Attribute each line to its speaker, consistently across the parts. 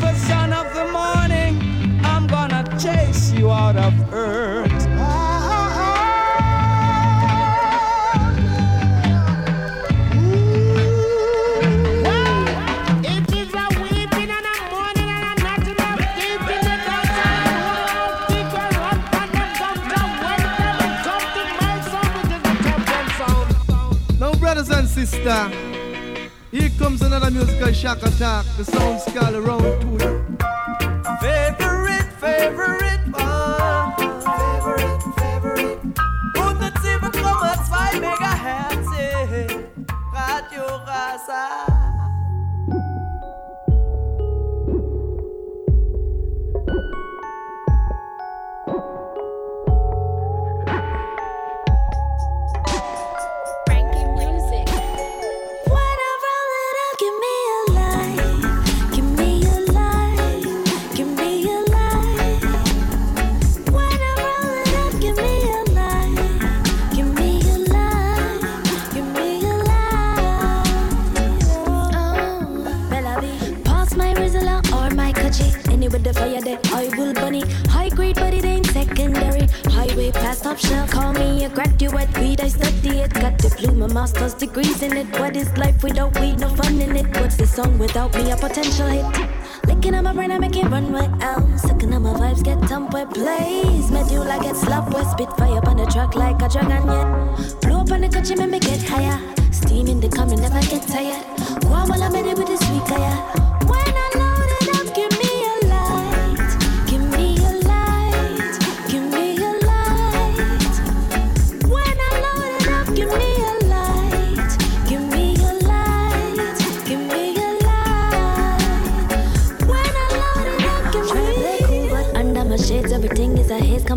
Speaker 1: Lucifer,
Speaker 2: shock attack. The sound scale around to
Speaker 3: shelf. Call me a graduate, weed, I study it. Got diploma, master's degrees in it. What is life without weed? No fun in it. What's this song without me? A potential hit. Licking on my brain, I make it run with L. Sucking on my vibes, get dump with plays. Medulla get slap with spit fire on the track like a dragon yet. Blow up on the touch, make me get higher. Steam in the coming, never get tired. While I'm in it with the sweet fire.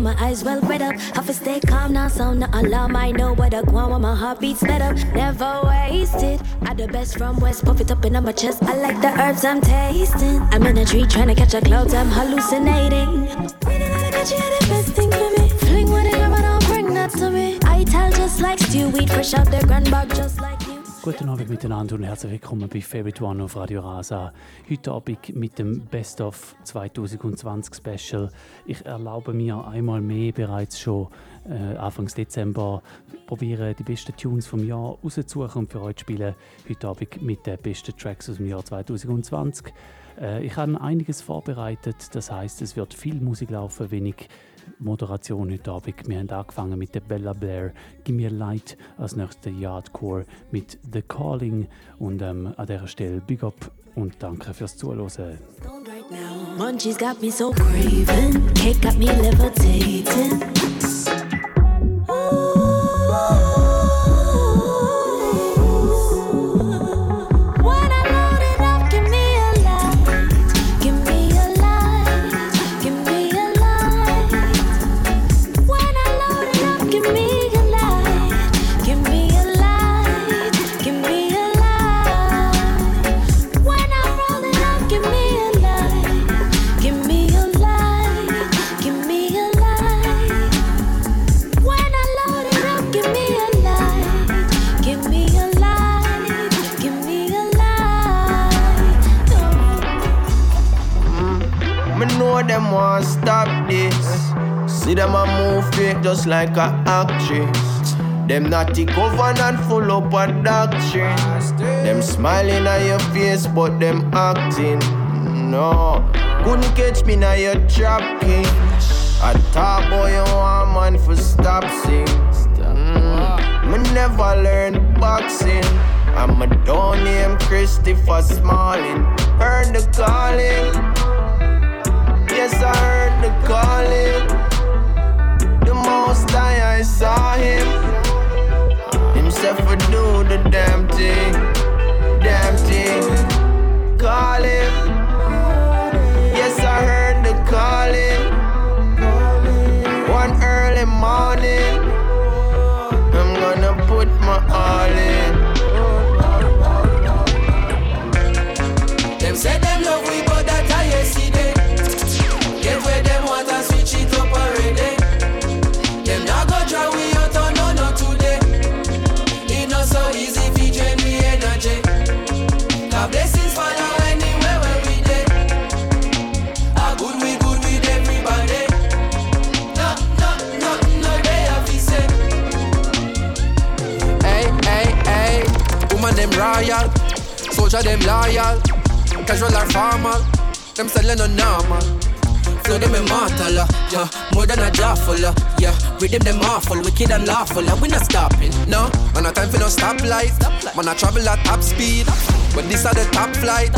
Speaker 3: My eyes well read up. Have to stay calm now, sound the alarm. I know what I want when my heart beats better. Never wasted. I the best from West, puff it up in my chest. I like the herbs I'm tasting. I'm in a tree trying to catch a cloud, I'm hallucinating. Waiting on get you the best thing for me. I don't bring that to me. I tell just like stew, weed fresh out the grand bag, just like.
Speaker 4: Guten Abend miteinander und herzlich willkommen bei Favorite One auf Radio Rasa. Heute Abend mit dem Best of 2020 Special. Ich erlaube mir einmal mehr bereits schon äh, Anfang Dezember probieren die besten Tunes vom Jahr rauszusuchen und für euch spielen. Heute Abend mit den besten Tracks aus dem Jahr 2020. Äh, ich habe einiges vorbereitet, das heißt, es wird viel Musik laufen, wenig Moderation heute Abend. Wir haben angefangen mit der Bella Blair, Give Me Light, als nächstes Yardcore mit The Calling und ähm, an dieser Stelle Big Up und danke fürs Zuhören.
Speaker 3: Munchies got me so craving, cake got me levitating.
Speaker 5: Them want stop this. See them a move it just like a actress. Them naughty covenant full up of doctrine. Them smiling at your face, but them acting. No, couldn't catch me now your trap king. I talk boy, you want man for stop sing. Mm. Me never learn boxing. I'm a don't name Christopher Smalling. Heard the calling. Yes, I heard the calling. The most I, I saw him. Himself would do the damn thing. Damn thing. Call him. Yes, I heard the calling. One early morning. I'm gonna put my all in. royal.
Speaker 6: Soldier them loyal. Casual or formal. Them selling no normal. Flow them immortal, yeah. More than a jawful, uh, yeah. Rhythm them awful, wicked and lawful, uh, we not stopping, no. Man, no time for no stoplight. Man, I travel at top speed, but this are the top flight.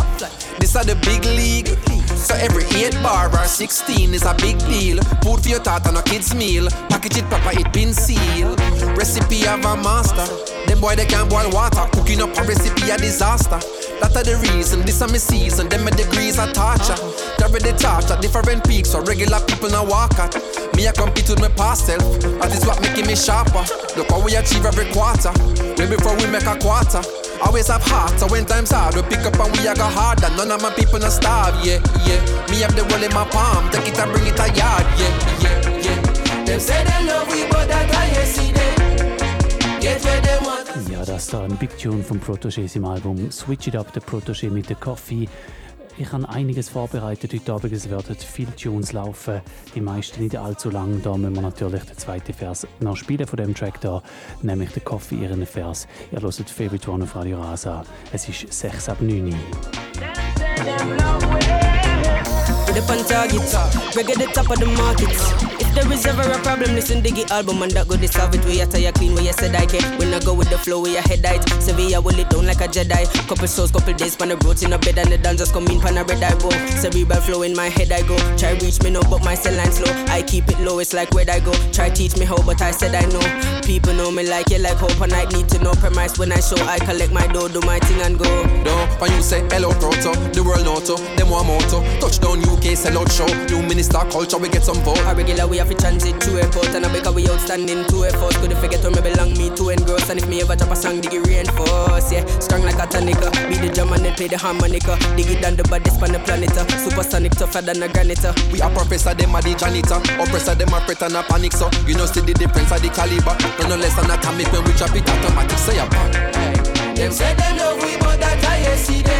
Speaker 6: This are the big league. So every 8 bar or 16 is a big deal. Food for your thought on a kid's meal. Package it proper, it been sealed. Recipe of a master. Them boy they can't boil water. Cooking up a recipe a disaster. That are the reason, this are my season. Them my degrees are torture. Carry the torch at different peaks, so regular people now walk at. Me I compete with my past self. That is what making me sharper. Look how we achieve every quarter. Way before we make a quarter. Always have heart, so when times hard, we pick up and we a go harder. None of my people not starve, yeah, yeah. Me have the world in my palm, take it and bring it a yard, yeah, yeah, yeah. Them say they love we, but that I see them.
Speaker 4: Ja, das da ein Big Tune vom Protégé im Album Switch It Up, der Protégé mit der Coffee. Ich habe einiges vorbereitet heute Abend. Es werden viele Tunes laufen, die meisten nicht allzu lang. Da müssen wir natürlich den zweiten Vers noch spielen von dem Track da, nämlich den Coffee ihren Vers. Ihr hört Favorite One auf Radio Rasa. Es ist 6 ab 9
Speaker 7: With up on target, reggae the top of the market. If there is ever a problem, listen Diggy album and that go solve it. We are tired clean, we you said I can. When I go with the flow, we are head height. Sevilla will it down like a Jedi. Couple souls, couple days, pan the roads in a bed and the dance just come in, pan a red eye go. Cerebral flow in my head I go. Try reach me no, but my cell line slow. I keep it low, it's like where I go. Try teach me how, but I said I know. People know me like it, like hope, and I need to know premise when I show. I collect my dough, do my thing and go.
Speaker 6: No, when you say hello, proto, the world noto, them one moto. Touchdown UK, sell out show. New minister culture, we get some vote.
Speaker 7: A regular we have to transit to airport and I because we outstanding to effort. Could forget where me belong, me to engross. And if me ever drop a song, dig it reinforce. Yeah, strong like a tonica. Be the drum and then play the harmonica. Dig it down the baddest on the planet. uh. Supersonic tougher than a granite. uh.
Speaker 6: We are professor, them are the janitor. Oppressor, them are fret and a panic. So you know, see the difference of the caliber. No, no less than atomic when we drop it automatic. Say a bang. Them say them love we, but that I see them.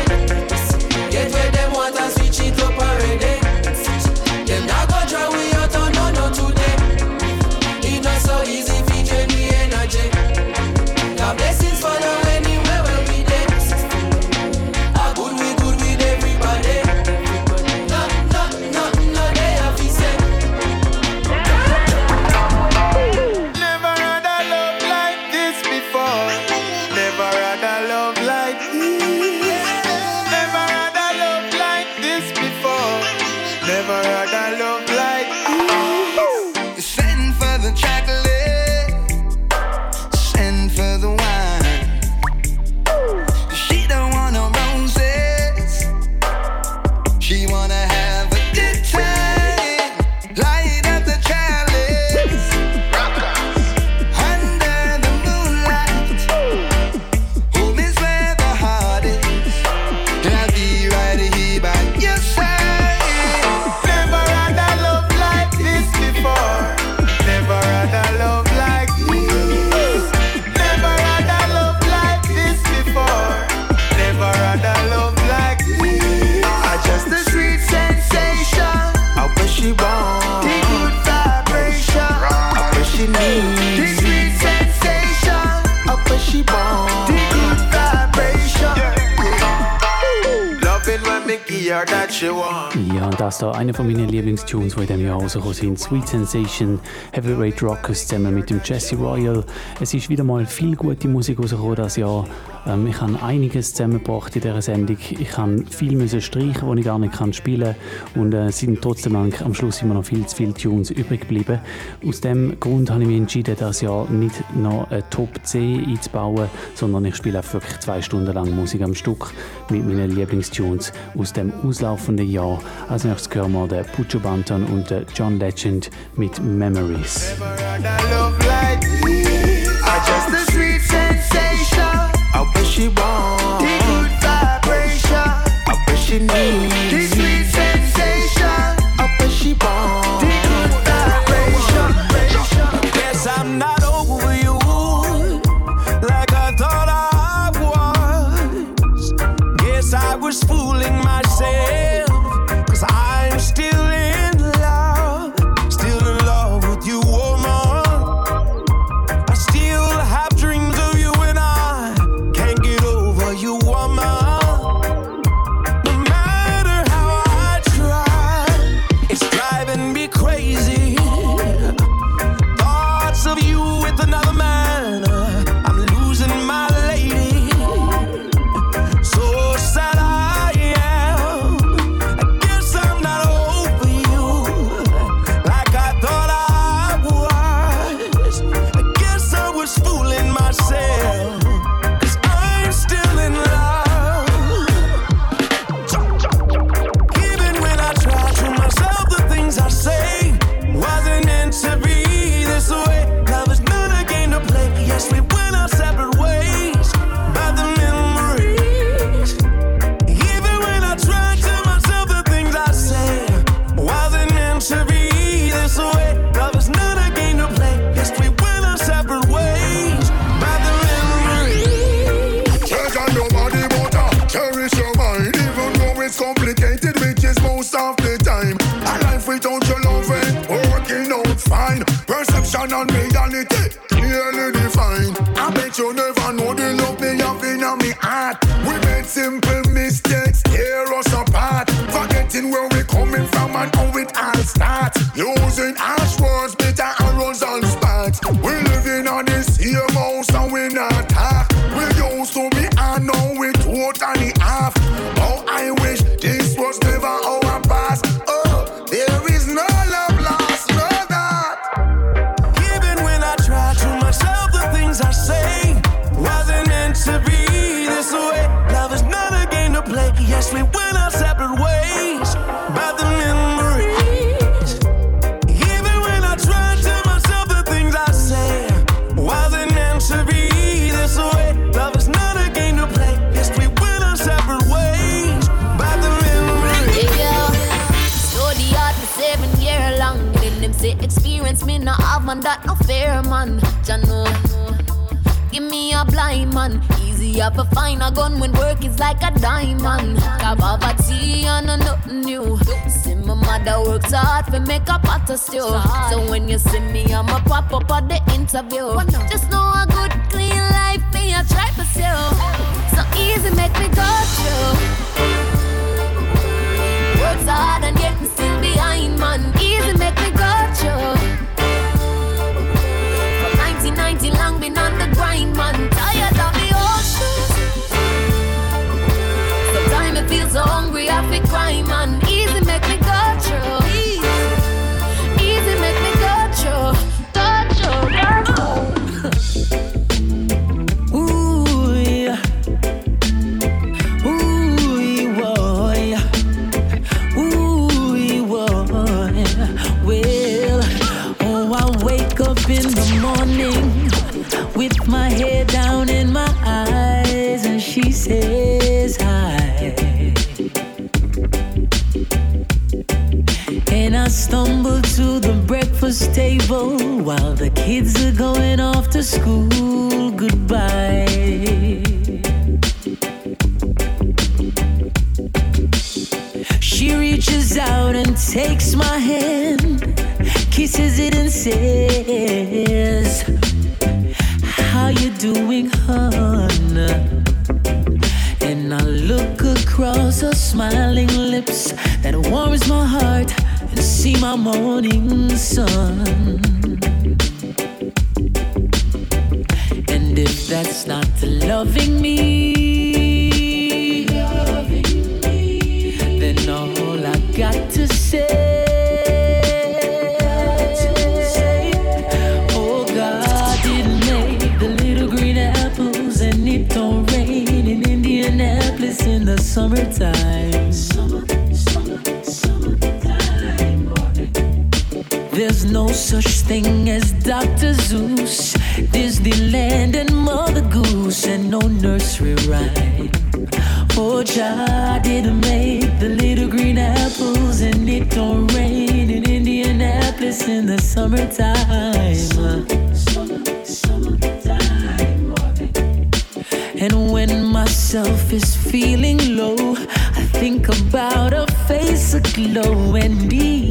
Speaker 4: Da einer von meinen Lieblingstunes, die in diesem Jahr rausgekommen sind. Sweet Sensation, Heavyweight Rockers zusammen mit dem Jesse Royal. Es ist wieder mal viel gute Musik rausgekommen dieses Jahr. Ähm, ich habe einiges zusammengebracht in dieser Sendung. Ich habe viel müssen streichen, die ich gar nicht kann spielen. Und äh, sind trotzdem am Schluss immer noch viel zu viele Tunes übrig geblieben. Aus dem Grund habe ich mich entschieden, dieses Jahr nicht noch eine Top C einzubauen, sondern ich spiele einfach wirklich zwei Stunden lang Musik am Stück mit meinen Lieblingstunes aus dem auslaufenden Jahr. Als nächstes hören wir den Pucho Banton und den John Legend mit Memories.
Speaker 2: She want the good vibration. I wish she
Speaker 8: and
Speaker 9: reality nearly defined. I bet you never. have to
Speaker 10: find a gun when work is like a diamond. Kababati and a nothing new. See, my mother works hard for make a pot of stew. So when you see me, I'ma pop up at the interview. Just know a good, clean life, me, I try for So easy, make me go through. Works hard and
Speaker 11: like crime and while the kids are going off to school. Goodbye. She reaches out and takes my hand, kisses it and says, How you doing, hon? And I look across her smiling lips that warms my heart and see my morning low and
Speaker 4: deep.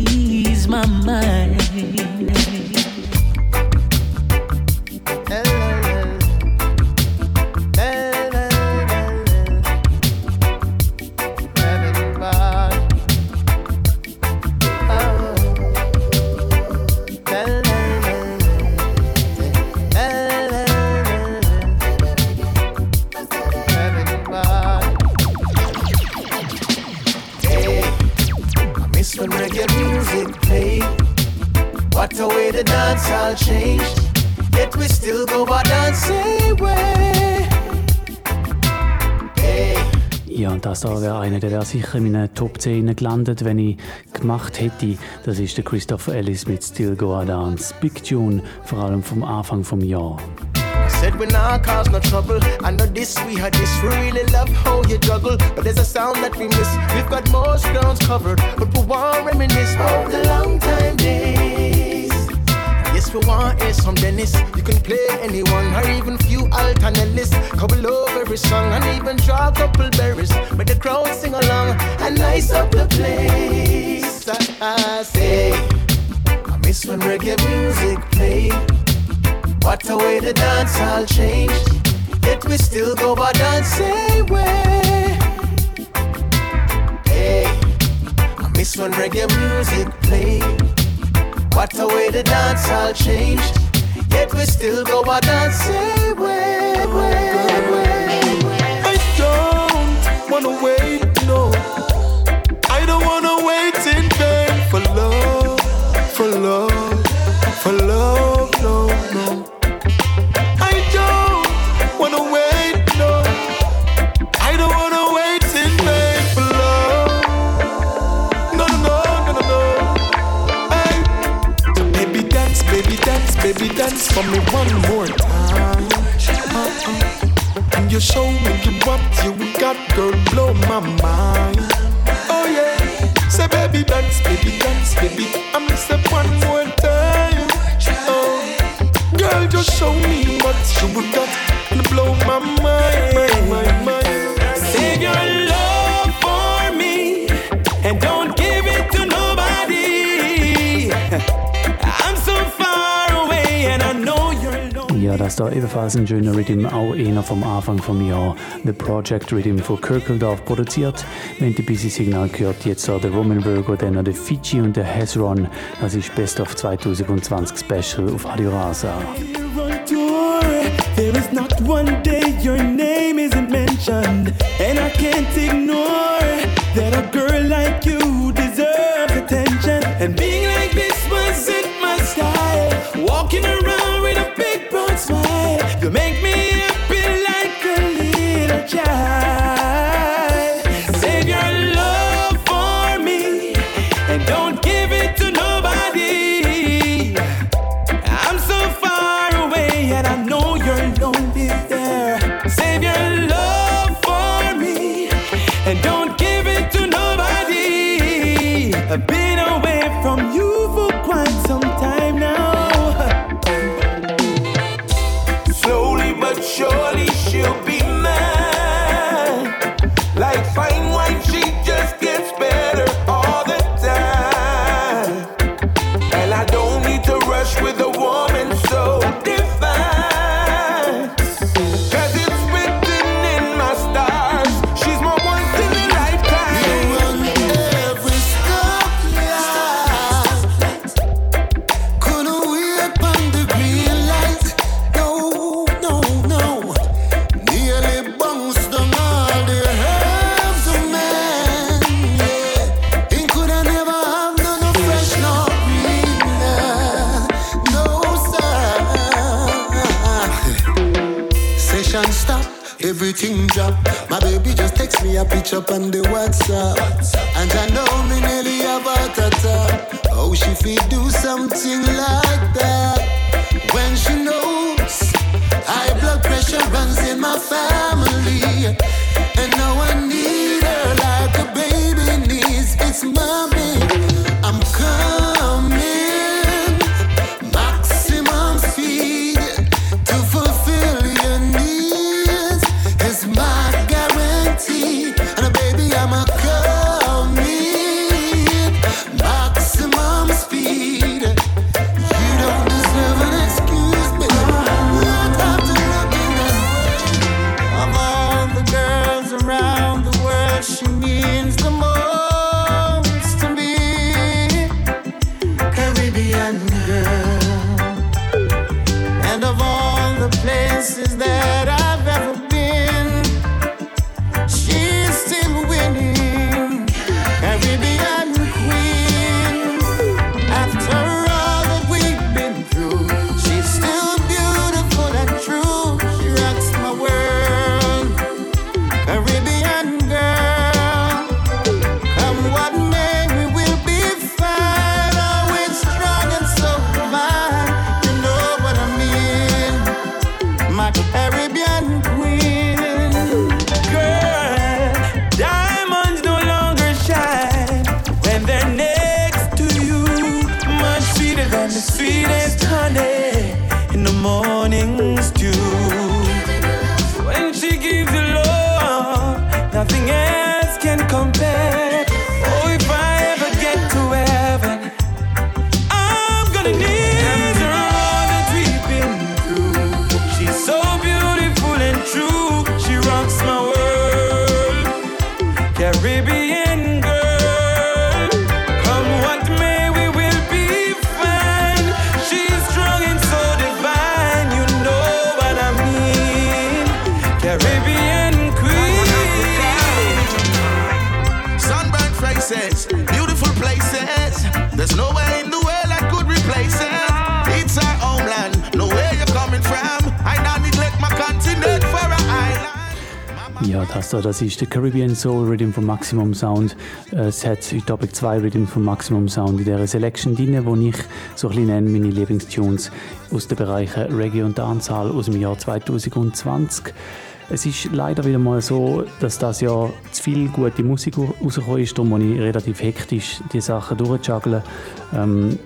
Speaker 4: sicher in meinen Top 10 gelandet, wenn ich gemacht hätte. Das ist der Christopher Ellis mit Still Go Dance. Big Tune, vor allem vom Anfang vom Jahr.
Speaker 2: Said we not cause no trouble. I know this, we had this. We really love how you juggle, but there's a sound that we miss. We've got most grounds covered, but we won't reminisce of the long time days. if want is some Dennis. You can play anyone or even few alternatives. Couple over every song and even draw a couple berries. But the crowd sing along and nice up the place. I, I say, I miss when reggae music play. What a way the dance all change, Yet we still go by dance way. Hey, I miss when reggae music play. What a way the dance all changed. Yet we still go by dancing way, way, way.
Speaker 12: I don't wanna wait, no. I don't wanna wait in vain for love, for love, for love, baby dance for me one more time. Uh-uh. And you show me what you got, girl, blow my mind. Oh yeah, say baby dance, baby dance, baby. I'm say one more time. Oh, girl, just show me what you got and blow my mind, mind, mind, mind.
Speaker 4: Das da ebenfalls ein schöner Rhythm, auch einer vom Anfang vom Jahr. The Project Rhythm von Kirkeldorf produziert. Haben die Busy Signal gehört, jetzt da der Roman Virgo, dann der Fiji und der Hezron. Das ist Best of 2020 Special auf Radio Rasa.
Speaker 13: There is not one day your name isn't mentioned, and I can't ignore that a girl like you deserves attention. And being like this wasn't my style. Walking around make me happy like a little child.
Speaker 12: Fine
Speaker 14: on the
Speaker 4: das da, das ist der Caribbean Soul Rhythm von Maximum Sound. Äh, Es hat heute Abend zwei Rhythm von Maximum Sound in dieser Selection drin, wo ich so ein bisschen nenne, meine Lieblingstunes aus den Bereichen Reggae und Dancehall aus dem Jahr 2020. Es ist leider wieder mal so, dass das Jahr zu viel gute Musik rausgekommen ist, darum muss ich relativ hektisch die Sachen durchjuggeln. Ähm,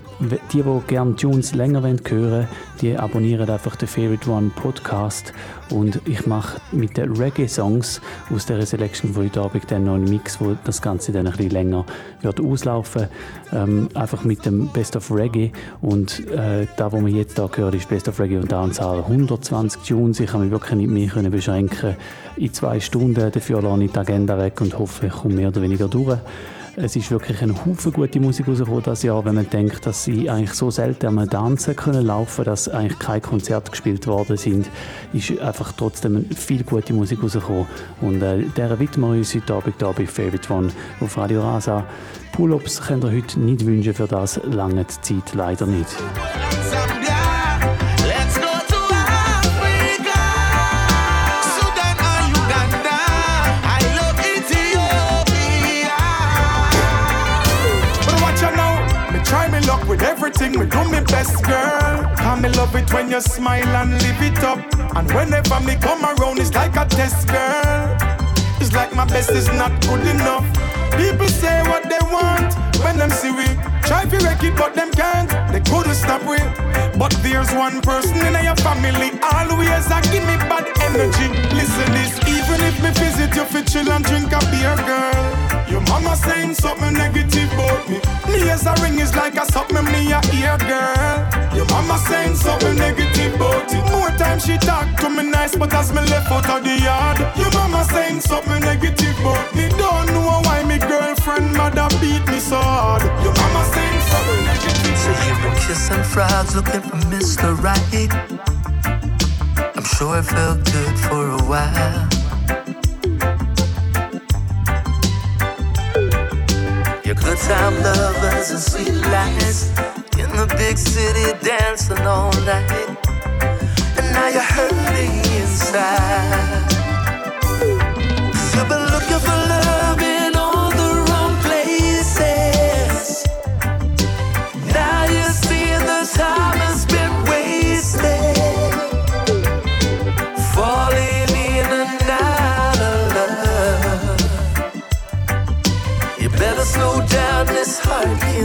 Speaker 4: die, die gerne Tunes länger hören wollen, die abonnieren einfach den Favorite One Podcast. Und ich mache mit den Reggae-Songs aus dieser Selection von heute Abend dann noch einen Mix, wo das Ganze dann ein bisschen länger wird auslaufen. Ähm, einfach mit dem Best of Reggae. Und äh, da, wo wir jetzt da hören, ist Best of Reggae und Dancehall 120 Tunes, ich kann mich wirklich nicht mehr können beschränken. In zwei Stunden, dafür lasse ich die Agenda weg und hoffe, ich komme mehr oder weniger durch. Es ist wirklich ein Haufen gute Musik rausgekommen das Jahr, wenn man denkt, dass sie eigentlich so selten am Tanzen können laufen, dass eigentlich keine Konzerte gespielt worden sind, ist einfach trotzdem viel gute Musik rausgekommen. Und äh, der widmen wir uns heute Abend hier bei Favorite One auf Radio Rasa. Pull-ups könnt ihr heute nicht wünschen, für das lange Zeit leider nicht.
Speaker 15: Best, girl. Cause me love it when you smile and live it up. And whenever me come around, it's like a test, girl. It's like my best is not good enough. People say what they want when them see we try to wreck it, but them can't. They couldn't stop we. But there's one person in your family always a give me bad energy. Listen this, even if me visit you for chill and drink a beer, girl. Your mama saying something negative about me. Me as a ring is like a something me a ear, girl. Your mama saying something negative about it. More time she talk to me nice, but as me left out of the yard, your mama saying something negative about me. Don't know why me girlfriend mother beat me so hard. Your mama saying
Speaker 11: you were kissing frogs looking for Mr. Right. I'm sure it felt good for a while. Your good time lovers and sweet lies in the big city dancing all night. And now you're hurting inside.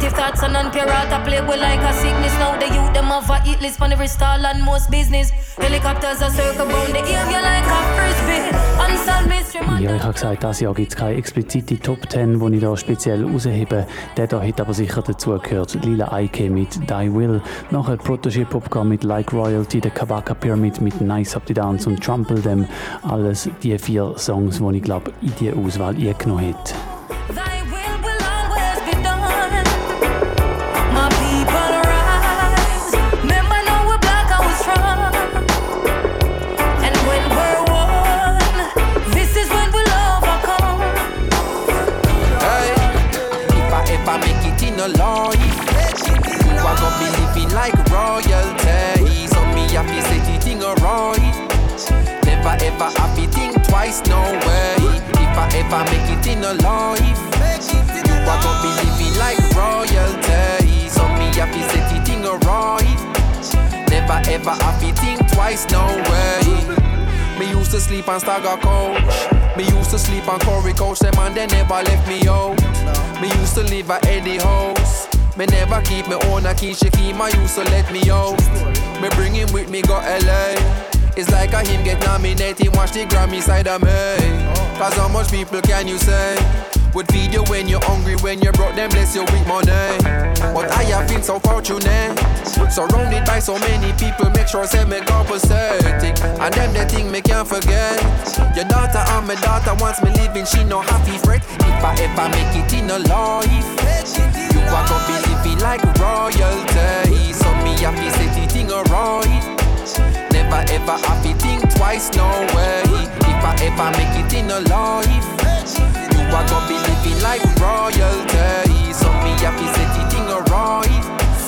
Speaker 3: Negative thoughts and I play with like a sickness. Now the youth them have a hit list on every stall and most business. Helicopters are circle round the you like a frisbee.
Speaker 4: Ja, ich habe gesagt, dieses Jahr gibt es keine explizite Top 10, die ich da speziell raushebe. Der da hat aber sicher dazu gehört. Lila Ike mit Die Will, nachher Protégé Popcorn mit Like Royalty, der Kabaka Pyramid mit Nice Up the Dance und Trample Them. Alles die vier Songs, die ich glaube in die Auswahl eingenommen hätte.
Speaker 6: Like royalty. So me happy set it thing alright. Never ever happy think twice, no way. If I ever make it in a life, you are gonna be living like royalty. So me happy set it thing alright. Never ever happy think twice, no way. Me used to sleep on Stagger Coach. Me used to sleep on Corey Coach. Them and they never left me out. Me used to live at Eddie House. Me never keep me own a key. she keep my use, so let me out. Me bring him with me go LA. It's like a him get nominated. Watch the Grammy side of me. Cause how much people can you say? Would feed you when you're hungry, when you're broke, then bless you with money. But I have been so fortunate. Surrounded by so many people, make sure say me pathetic. And them the thing me can't forget. Your daughter and my daughter wants me living, she no happy fret. If I ever make it in a life, you are gonna be living like royalty. So me happy set it in a right. Never ever happy think twice, no way. If I ever make it in a life, are gonna be living like royalty. So me happy set it in a right.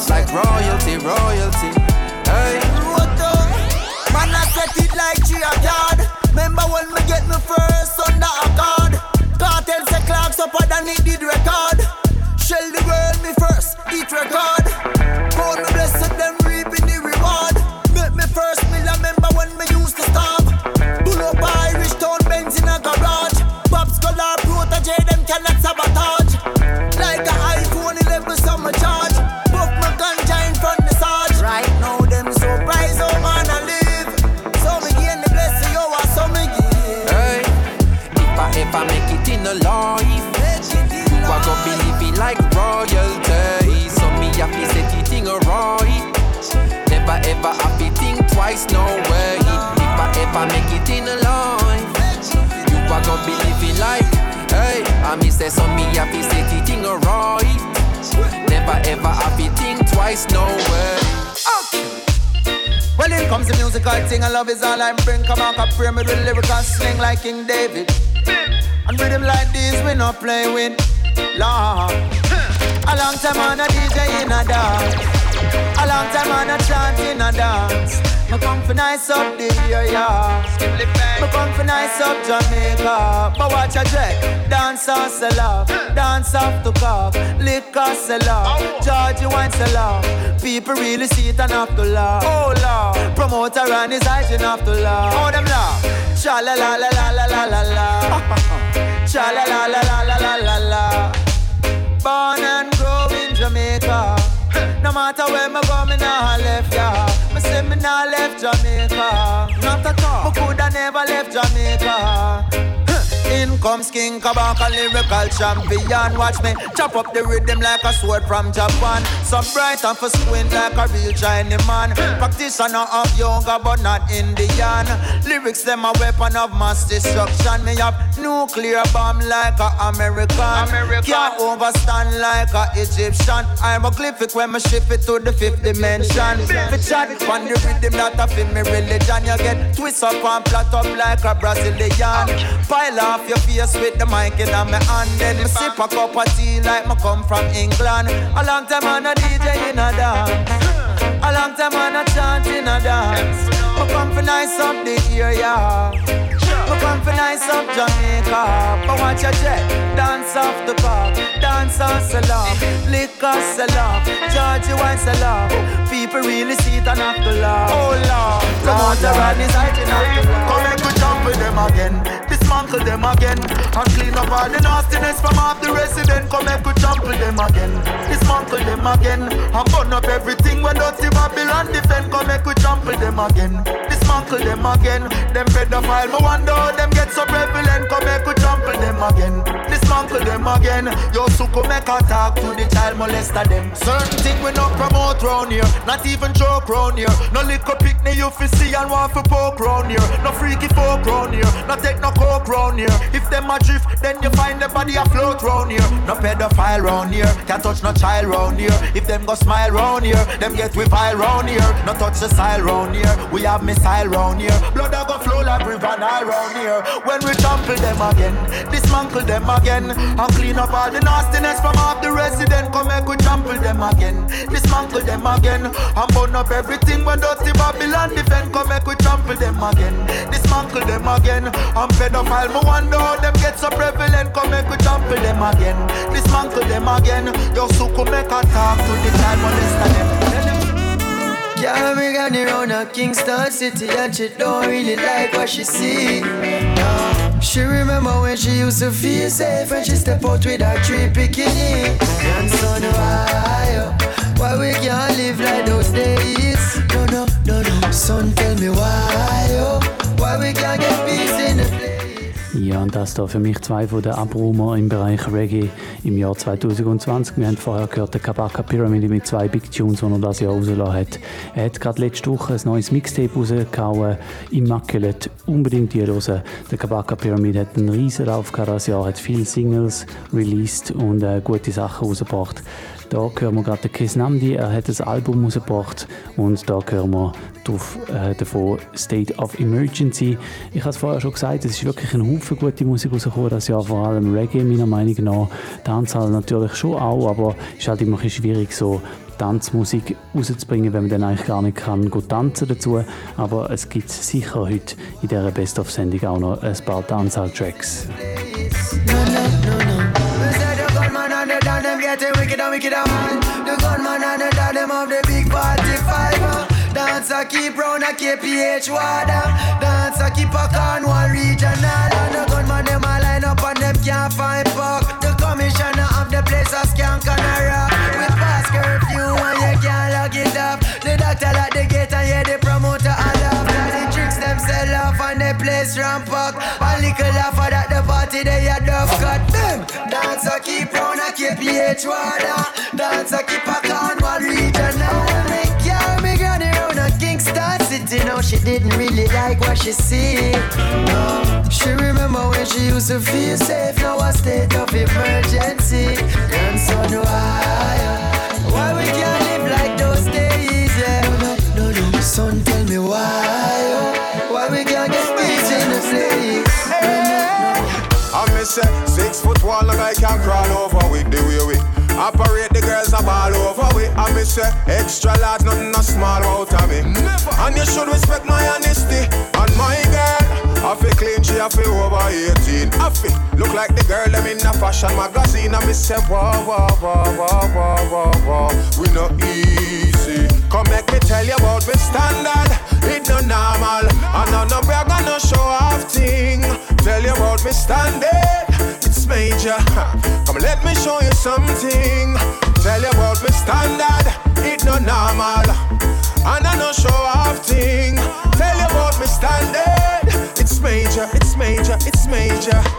Speaker 6: Like royalty, royalty. Hey.
Speaker 16: Man, I set it like G-a-God. Remember when me get me first under a card? Cartel say clocks up and it did record. Shell the world me first, eat record. Me blessed, them protege, them cannot sabotage. Like a iPhone 11, summer charge. Buff my ganja in front the sarge. Right now, them surprise, oh man, I live. So me gain the blessing, yo, I so me give.
Speaker 6: Hey, if I ever make it in a life, you are gonna be living like royalty. So me happy set it in a right. Never ever happy think twice, no way. If I ever make it in a life, you are gonna be living like. I me say so me happy set it in a right. Never ever happy think twice, no way.
Speaker 16: Well, in comes the musical thing, and love is all I bring. Come on, pray me with lyrical sling like King David. And rhythm like this, we not play with. Lord. A long time on a DJ in a dance. A long time on a chant in a dance. Me come for nice up the area. Me come for nice up Jamaica. But watch a check. Dance off sell off. Dance off to cock. Liquor sell off. Georgie wine sell off. People really see it and have to laugh. Oh Lord. Promoter and his eyes have to laugh. Oh them laugh. Cha la la la la la la la la. Cha la la la la la la la la. Born and grow in Jamaica. No matter where me go, me nah left ya. Me say me nah left Jamaica. Not at all. Me coulda never left Jamaica. In comes King Kabaka, lyrical champion. Watch me chop up the rhythm like a sword from Japan. So bright and for squint like a real Chinese man. Practitioner of yoga, but not Indian. Lyrics them a weapon of mass destruction. Me have nuclear bomb like a American. Can't overstand like a Egyptian. I'm a glyphic when me shift it to the fifth dimension. Fi chat on the rhythm that a fit me religion. You get twist up and flat up like a Brazilian. Pile off your face with the mic in my hand. Then me sip a cup of tea like me come from England. A long time on a DJ in a dance. A long time on a chant in a dance. Me come for nice up the area. Me come for nice up Jamaica. But watch your jet. Dance off the pop. Dance off salon. Liquor salon. Georgie wine salon. People really see it and have to laugh. Oh Lord. Promoter and his hygiene have to laugh.
Speaker 15: Come make we jump with them again. Dismantle them again. And clean up all the nastiness from off the resident. Come make we with them again. Dismantle them again. And burn up everything when dirty Babylon defend. Come make we with them again. Dismantle them again. Them pedophile, me wonder how them get so prevalent. Come make we with them again. Dismantle them again. Yo, suko make a talk to the child molester them. Certain thing we not promote round here. Not even joke round here. No liquor picnic you fi see and want for poke round here. No freaky folk round here. No take no coke round here. If them a drift, then you find the body afloat round here. No pedophile round here. Can't touch no child round here. If them go smile round here, them get vile round here. No touch the style round here. We have missile round here. Blood a go flow like river Nile round here. When we trample them again, dismantle them again, and clean up all the nastiness from off the resident. Come make we trample them again, dismantle them again, and burn up everything when dirty Babylon defend. Come make we trample them again, dismantle them again, and pedophile. Me wonder how them get so prevalent. Come make we trample them again, dismantle them again. Yo, suku make a talk to the molester them.
Speaker 17: Yeah, got round Kingston City and she don't really like what she see. No. She remember when she used to feel safe when she step out with her three bikini. And why, oh, why we can't live like those days? No, no, no, no. Son, tell me why, oh, why we can't get place.
Speaker 4: Ja, und das da für mich zwei von den Abrumer im Bereich Reggae im Jahr 2020. Wir haben vorher gehört, der Kabaka Pyramid mit zwei Big Tunes, die er das Jahr rausgelassen hat. Er hat gerade letzte Woche ein neues Mixtape rausgehauen, Immaculate. Unbedingt die hören. Der Kabaka Pyramid hat einen riesen Lauf gehabt das Jahr, hat viele Singles released und äh, gute Sachen rausgebracht. Da hören wir gerade Kiss Namdi, er hat ein Album rausgebracht und da hören wir drauf, äh, davon State of Emergency. Ich habe es vorher schon gesagt, es ist wirklich ein Haufen gute Musik rausgekommen das Jahr, vor allem Reggae meiner Meinung nach. Tanzhall natürlich schon auch, aber es ist halt immer ein bisschen schwierig so Tanzmusik rauszubringen, wenn man dann eigentlich gar nicht kann gut tanzen dazu. Aber es gibt sicher heute in dieser Best-of-Sendung auch noch ein paar Tanzhall-Tracks. No, no, no,
Speaker 17: down them getting wicked and and The gunman and the dad them of the big 45 uh. Dance a keep round a KPH water. Dance a keep a Cornwall regional. And the gunman them a line up and them can't find fuck The commissioner of the place a skank and a rock. With pass curfew and you can't lock it up. The doctor at the gate and yeah the promoter all up The tricks them sell off and the place ramp up. A little laugh that the party they a dove cut KPH water. Dance a keep a Cornwall region now. Make ya me granny round a Kingston city. Now she didn't really like what she see. No, she remember when she used to feel safe. Now a state of emergency. Grandson, why? Uh, why we can't live like those days? Yeah. No, no, no, no. Son, tell me why? Uh, why we can't get peace in the place?
Speaker 18: I miss say six foot one, like I can crawl over with the way we operate. The girls are ball over with. I miss say extra large, nothing a small out of me. Never. And you should respect my honesty and my girl. I feel clean, she I feel over 18. I feel look like the girl them in a fashion magazine. I miss say whoa, whoa, whoa, whoa, whoa, whoa, whoa. We no easy. Come make me tell you about me standard. It no normal. Show you something. Tell you about my standard, it no normal. And I no show off thing. Tell you about my standard, it's major, it's major, it's major.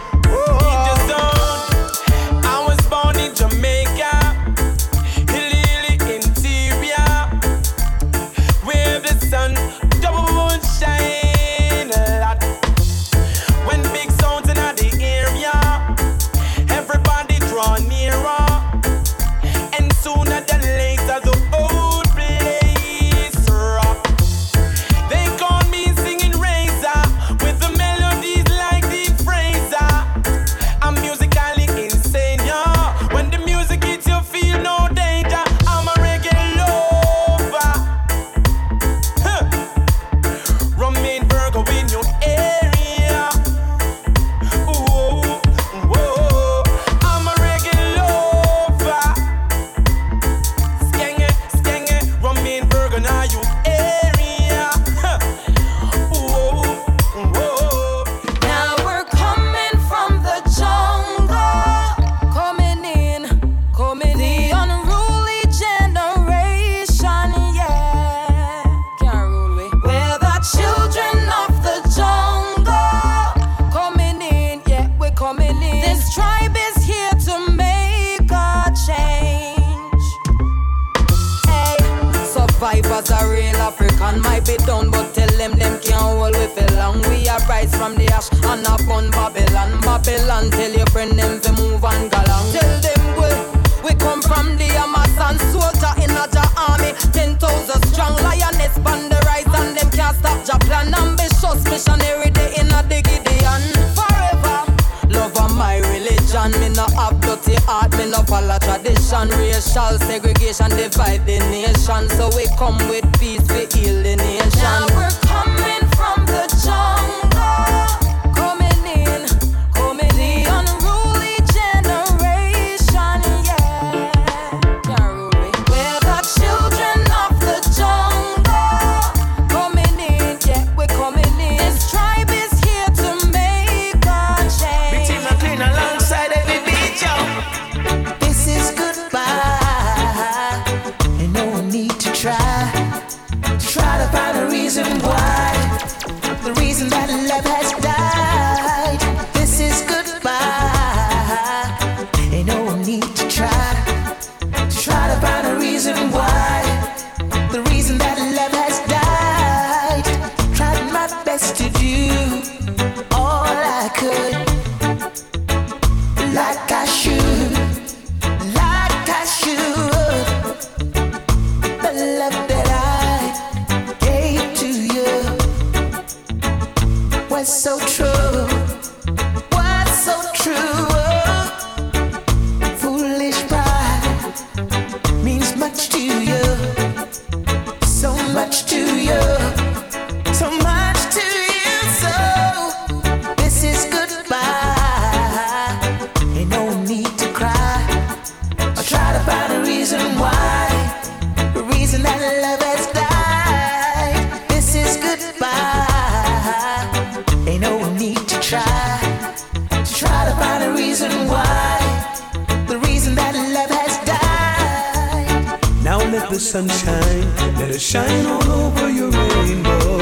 Speaker 19: Now let the sun let it shine all over your rainbow.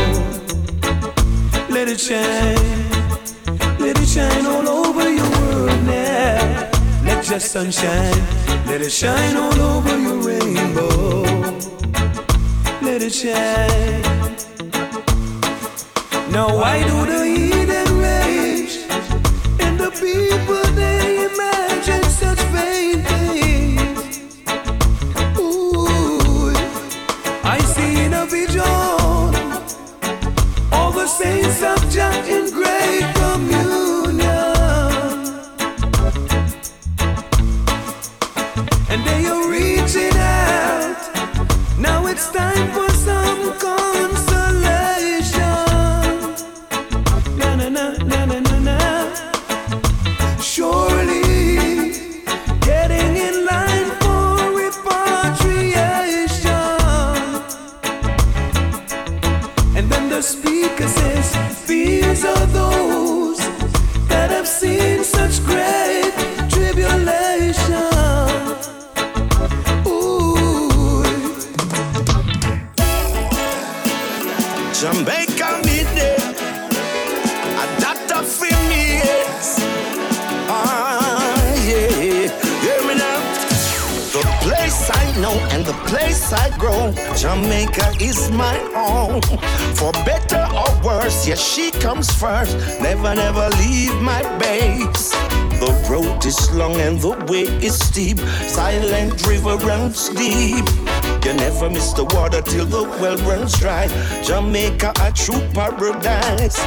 Speaker 19: Let it shine, let it shine all over your world now. Let your sunshine, let it shine all over your rainbow. Let it shine. Now why do the
Speaker 8: well runs dry. Jamaica, a true paradise.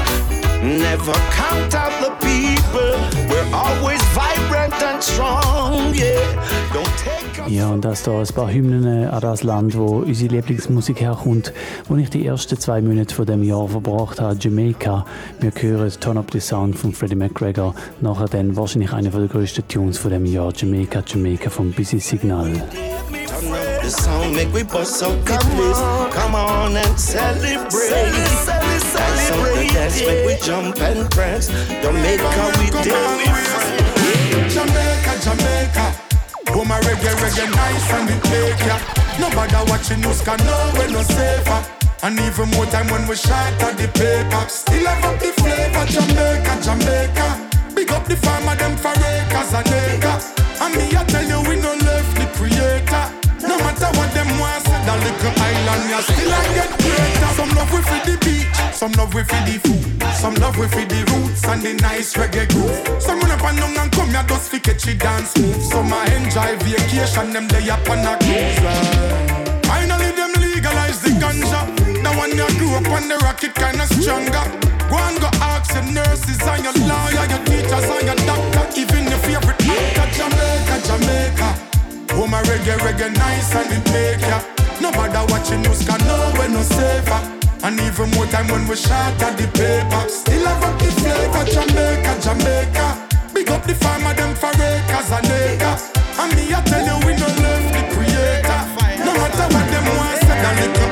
Speaker 8: Never count out the people. We're always vibrant and strong. Yeah, don't take
Speaker 4: Ja, und das hier ein paar Hymnen an das Land, wo unsere Lieblingsmusik herkommt, wo ich die ersten zwei Monate von dem Jahr verbracht habe, Jamaica. Wir hören Turn Up the Sound von Freddie McGregor, nachher dann wahrscheinlich einer der größten Tunes von dem Jahr, Jamaica, Jamaica vom Busy Signal.
Speaker 8: Sound, make we bust out the place. Come on and celebrate. Dance on the dance, make we jump and prance. Jamaica, we do
Speaker 15: Jamaica, Jamaica. Oh my reggae, reggae nice and it make ya. Nobody watching news can know we're no safer. And even more time when we shot at the paper. Still have up the flavor, Jamaica, Jamaica. Big up the farmer, them for acres and acres. And me, I tell you, we no left that little island, ya still I get greater. Some love we for the beach, some love we for the food, some love we for the roots and the nice reggae groove. Some run up and down and come here just fi catch it dance move. Some a enjoy vacation, them they up on a cruise. Finally them legalize the ganja. Now when you grew up on the rocket, kinda stronger. Go and go ask your nurses and your lawyer, your teachers and your doctor, even your favorite actor, Jamaica, Jamaica. Oh my reggae, reggae nice and it make ya Nobody watching news can know we're no safer. And even more time when we shot at the paper. Still have up the flavor, Jamaica, Jamaica. Big up the farmer, them for acres and acres. And me I tell you we no left the creator. No matter what them want, say that little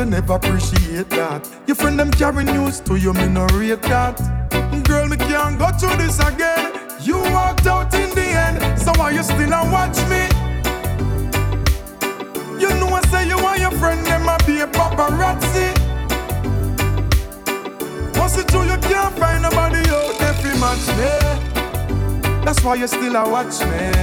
Speaker 15: you never appreciate that. Your friend them carry news to you, me no rate that. Girl, me can't go through this again. You walked out in the end, so why you still a watch me? You know I say you want your friend, them a be a paparazzi. What's it true you can't find nobody out there fi match me? That's why you still a watch me.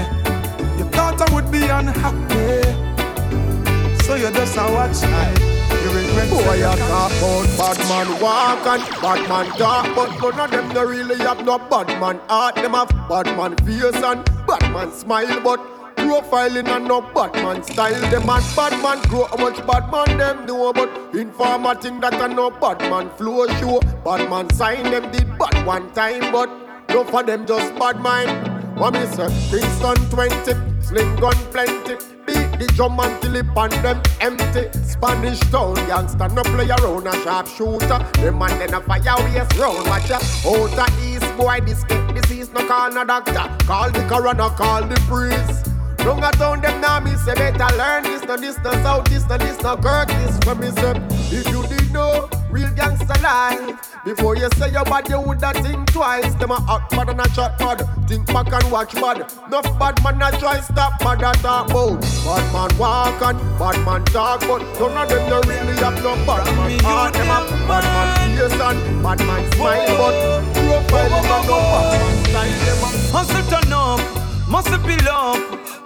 Speaker 1: Man walk and bad man talk, but none of them no really have no bad man heart. Them have bad man face and bad man smile, but profiling and no bad man style. Them and bad man grow how much bad man them do, but informer think that I no bad man flow show. Bad man sign them did bad one time, but no for them just bad mind. What me say? Kingston 20, sling gun plenty. Beat the drum until it on them empty. Spanish town youngster no play around a sharp shooter. Them man then a fire waste round. Watch ya. Outer east boy this get disease no call no doctor. Call the coroner, call the priest. Long a town them now me say better learn this, no this, no south, this, no this, no Kirk, this. When me say, if you did know, real gangster life. Before you say your bad, you woulda think twice. Them a act bad and a chat bad. Think back and watch bad. Enough bad man a try stop bad a talk about. Bad man walk and bad man talk, but none of them no really have no bad man heart. Them a bad man face and bad man smile, but profile them a no bad man a
Speaker 13: hustle turn up, muscle build up.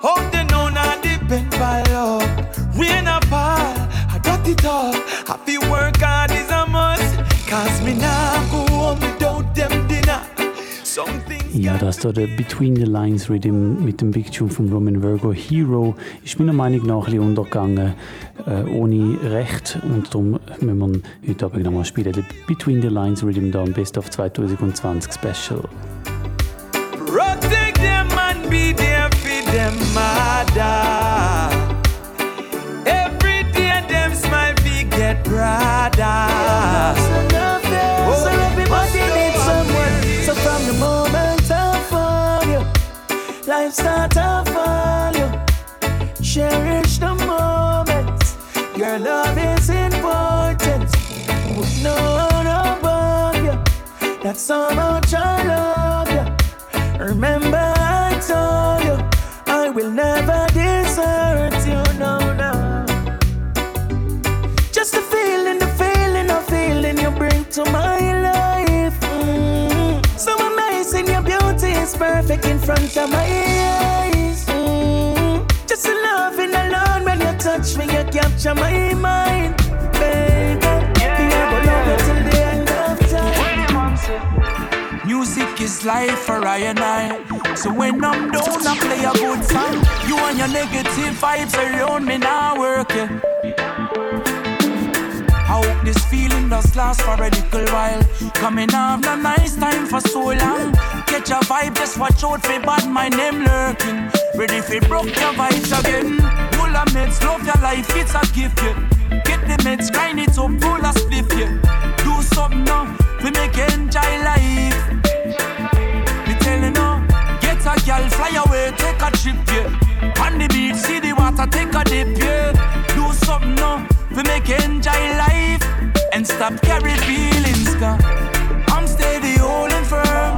Speaker 13: How they know not depend by love. Rain or fall, I got it all. Happy work hard
Speaker 4: Ja, das da der Between the Lines Rhythm mit dem Big Tune von Roman Virgo Hero ist meiner Meinung nach ein bisschen untergegangen, äh, ohne Recht. Und darum müssen wir heute Abend nochmal spielen. Der Between the Lines Rhythm da im Best of 2020 Special.
Speaker 13: Protect them and be there them mother. Brother. So love them, oh, so everybody needs someone. So from the moment I found you, life start to fall you. Cherish the moments. Your love is important. With no one above you. That's how much I love you. Remember I told you I will never desert to my life. Mm. So amazing, your beauty is perfect in front of my eyes. Mm. Just the loving alone when you touch me, you capture my mind, baby. Yeah. Music is life for I and I. So when I'm down, I play a good song. You and your negative vibes around me now working. Hope this feeling does last for a little while. Coming off a nice time for so long. Catch a vibe, just watch out for bad my name lurking. Ready for broke your vibes again. Full of meds, love your life, it's a gift, yeah. Get the meds, grind it up, full of spliff, yeah. Do something now, we make enjoy life. Me telling you, get a girl, fly away, take a trip, yeah. On the beach, see the water, take a dip, yeah. Do something now, we make enjoy life and stop carry feelings, cause I'm steady, holding firm.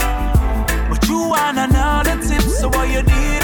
Speaker 13: But you want another tip, so what you need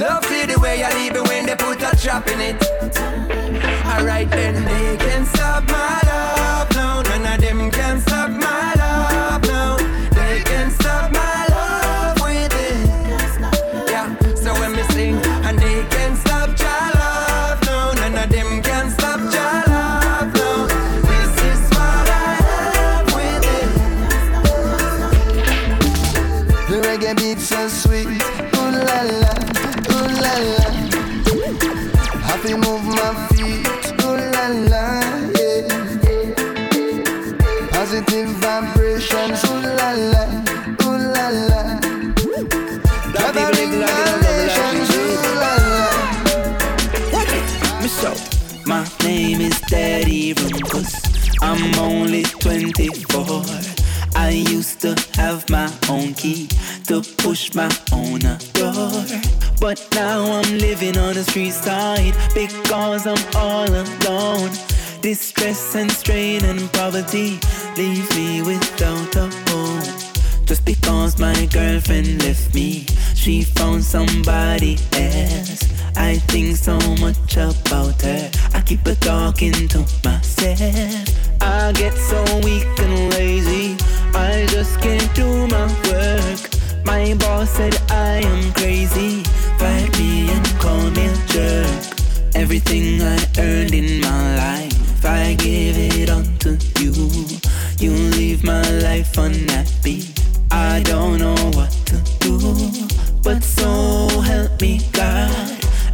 Speaker 13: Love see the
Speaker 5: way you leave it when they put a trap in it. Alright then, they
Speaker 20: vibrations, ooh la la, ooh la la. Gathering vibrations, ooh la la.
Speaker 21: Me so, my name is Daddy Rumpus. I'm only 24. I used to have my own key to push my own door. But now I'm living on the street side because I'm all alone. Distress and strain and poverty leave me without a home. Just because my girlfriend left me, she found somebody else. I think so much about her. I keep a talking to myself. I get so weak and lazy. I just can't do my work. My boss said I am crazy. Fight me and call me a jerk. Everything I earned in my life, I give it all to you. You leave my life unhappy. I don't know what to do, but so help me God.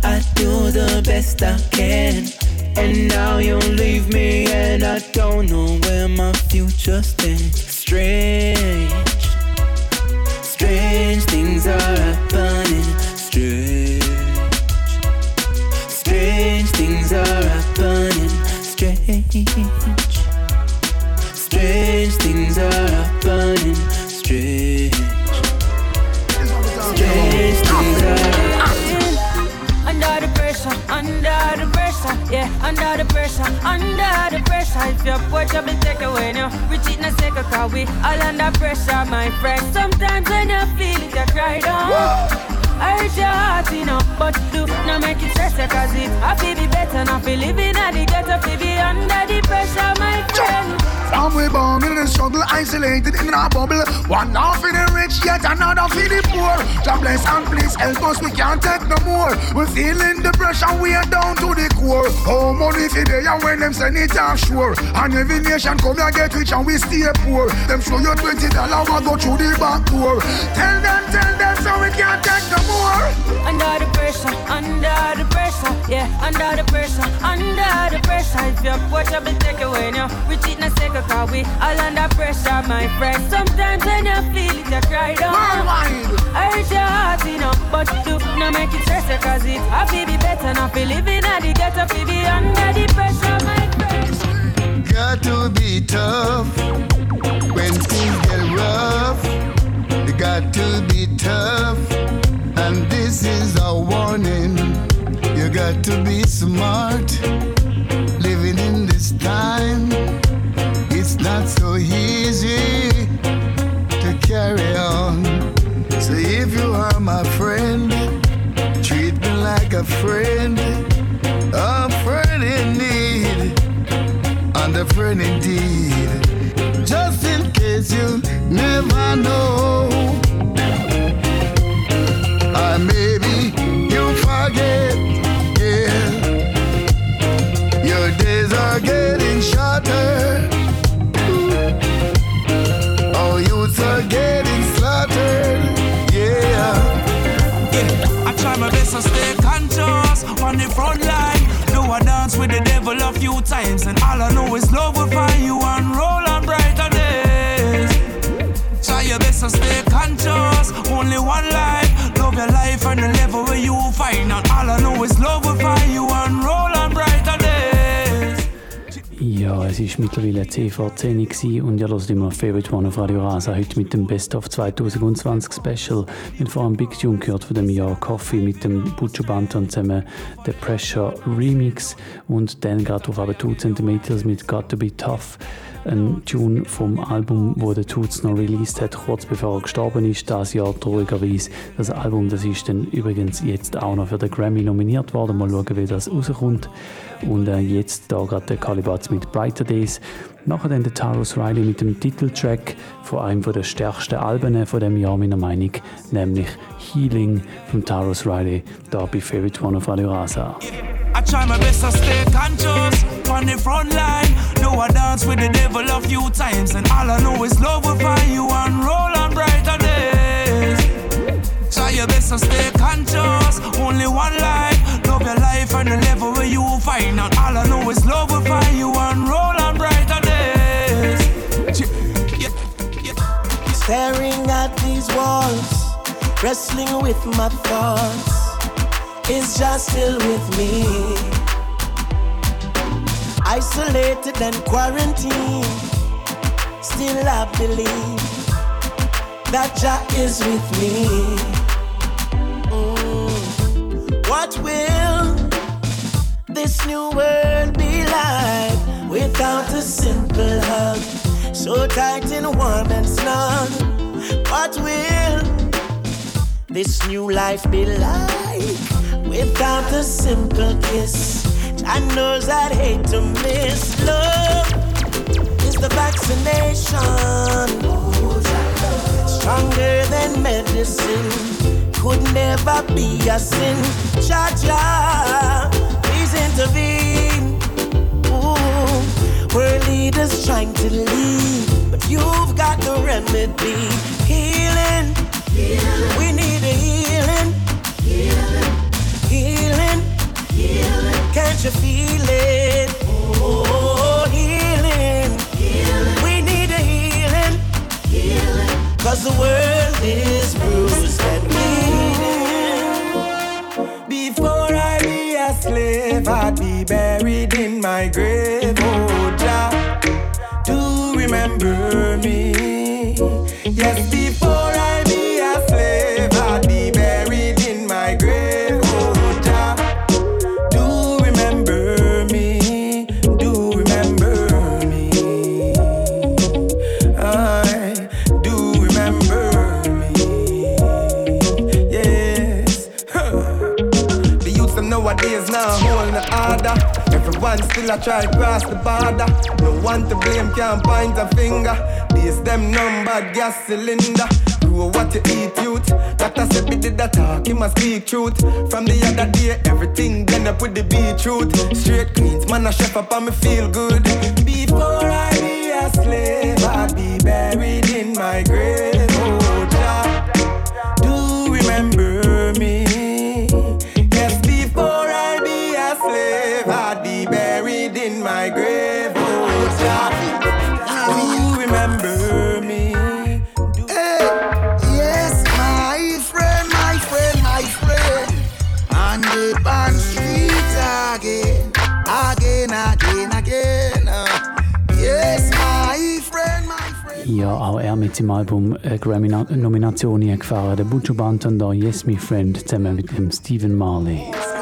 Speaker 21: I do the best I can. And now you leave me, and I don't know where my future stands. Strange, strange things are happening. Strange, strange things are happening. Strange, strange things are happening. Strange, strange things are happening.
Speaker 22: Under the pressure, under the pressure, yeah, under the pressure, under the pressure. If your porch up and take away now, we cheat na second cause we all under pressure, my friend. Sometimes when you feel it, you cry down. I hurt your heart, you know, but do not make it stress cause it I feel be better, not feel living at the ghetto, feel be under the pressure, my friend.
Speaker 23: From we born in the struggle, isolated in a bubble. One half for the rich, yet another for the poor. God bless and please help us, we can't take no more. We're feeling the pressure, we are down to the core. How money for they and when them send it offshore. And every nation come here get rich and we stay poor. Them show you twenty dollars, we go through the back door. Tell them, tell them, so we can't take no more.
Speaker 22: Under the pressure, under the pressure, yeah, under the pressure, under the pressure. If your porch up and take away now, we cheat na second cause we all under pressure, my friend. Sometimes when you feel it, you cry down. I hurt your heart, you know, but do not make it stress you cause it feel be better, not feel living at the ghetto, feel be under the pressure, my friend.
Speaker 20: Got to be tough when things get rough. You got to be tough, and this is a warning. You got to be smart. Living in this time, it's not so easy to carry on. So if you are my friend, treat me like a friend, a friend in need and a friend indeed. Just in case you never know. Or maybe you forget,
Speaker 13: front line. Do I dance with the devil a few times, and all I know is love will find you and roll on brighter days. Try your best to stay conscious, only one life. Love your life and the level where you find, and all I know is love
Speaker 24: es
Speaker 4: war mittlerweile CV10 und ihr hört immer Favorite One auf Radio Rasa. Heute mit dem Best of 2020 Special. Wir vor allem Big Tune gehört von dem Jahr Coffee mit dem Butcher Banton zusammen The Pressure Remix und dann gerade auf aber 2 cm mit Got to Be Tough ein Tune vom Album, wo der Toots noch released hat, kurz bevor er gestorben ist, das Jahr traurigerweise. Das Album, das ist dann übrigens jetzt auch noch für den Grammy nominiert worden. Mal schauen, wie das rauskommt. Und äh, jetzt da gerade der Calibatz mit Brighter Days. Nachher dann der Taros Riley mit dem Titeltrack von einem der stärksten Alben von dem Jahr meiner Meinung, nämlich Healing von Taros Riley, da bei Favorite One of Radio Rasa.
Speaker 13: I try my best to stay conscious on the front line. Know I dance with the devil a few times, and all I know is love will find you and roll on brighter days. Try your best to stay conscious. Only one life. Love your life and the level where you find out. All I know is love will find you and roll on brighter
Speaker 25: Staring at these walls, wrestling with my thoughts is just still with me. Isolated and quarantined, still I believe that Jah is with me. Mm. What will this new world be like without a simple hug? So tight and warm and snug. What will this new life be like? without a simple kiss. I knows I'd hate to miss. Love is the vaccination, stronger than medicine. Could never be a sin. Cha cha, please intervene. We're leaders trying to lead, but you've got the remedy. Healing, healing. we need a healing. healing healing, healing. Can't you feel it? Oh. oh, healing, healing. We need a healing, healing. Cause the world is bruised and bleeding.
Speaker 5: Before I be a slave, I'd be buried in my grave. Remember me. Yes, Everyone still a try cross the border. No one to blame, can't point a finger. These them number gas cylinder. Grow what you eat, youth. Doctor said we did the talk, he must speak truth. From the other day, everything done up with the beetroot. Straight greens, man, a chef up and me feel good. Before I be a slave, I'd be buried in my grave. Yes, my
Speaker 20: my my yes, my my.
Speaker 4: Ja, auch er mit seinem Album äh, Grammy-Nomination gefahren. Der Butcher Banton da Yes Me Friend zusammen mit dem Stephen Marley.
Speaker 20: could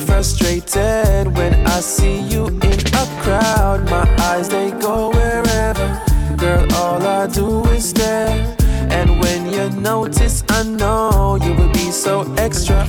Speaker 19: frustrated when I see you in a crowd. My eyes they go wherever. Girl, all I do is stare. And when you notice, I know you will be so extra.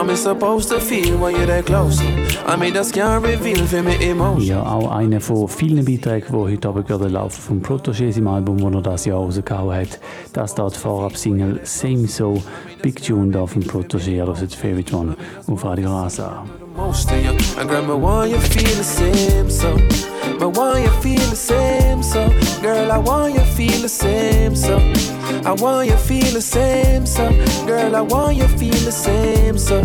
Speaker 19: I'm supposed to feel when you're that close. I mean, das can't reveal für mich emotion.
Speaker 4: Ja, auch einer von vielen Beiträgen, die heute Abend gerade laufen vom Protégé, im Album, das er das Jahr rausgehauen hat. Das dort Vorab-Single Same So, Big Tune da vom Protégé, also das Favorite One auf Radio Rasa.
Speaker 19: most of you. And grandma, want you feel the same, so. But want you feel the same, so. Girl, I want you feel the same, so. I want you feel the same, so. Girl, I want you feel the same, so.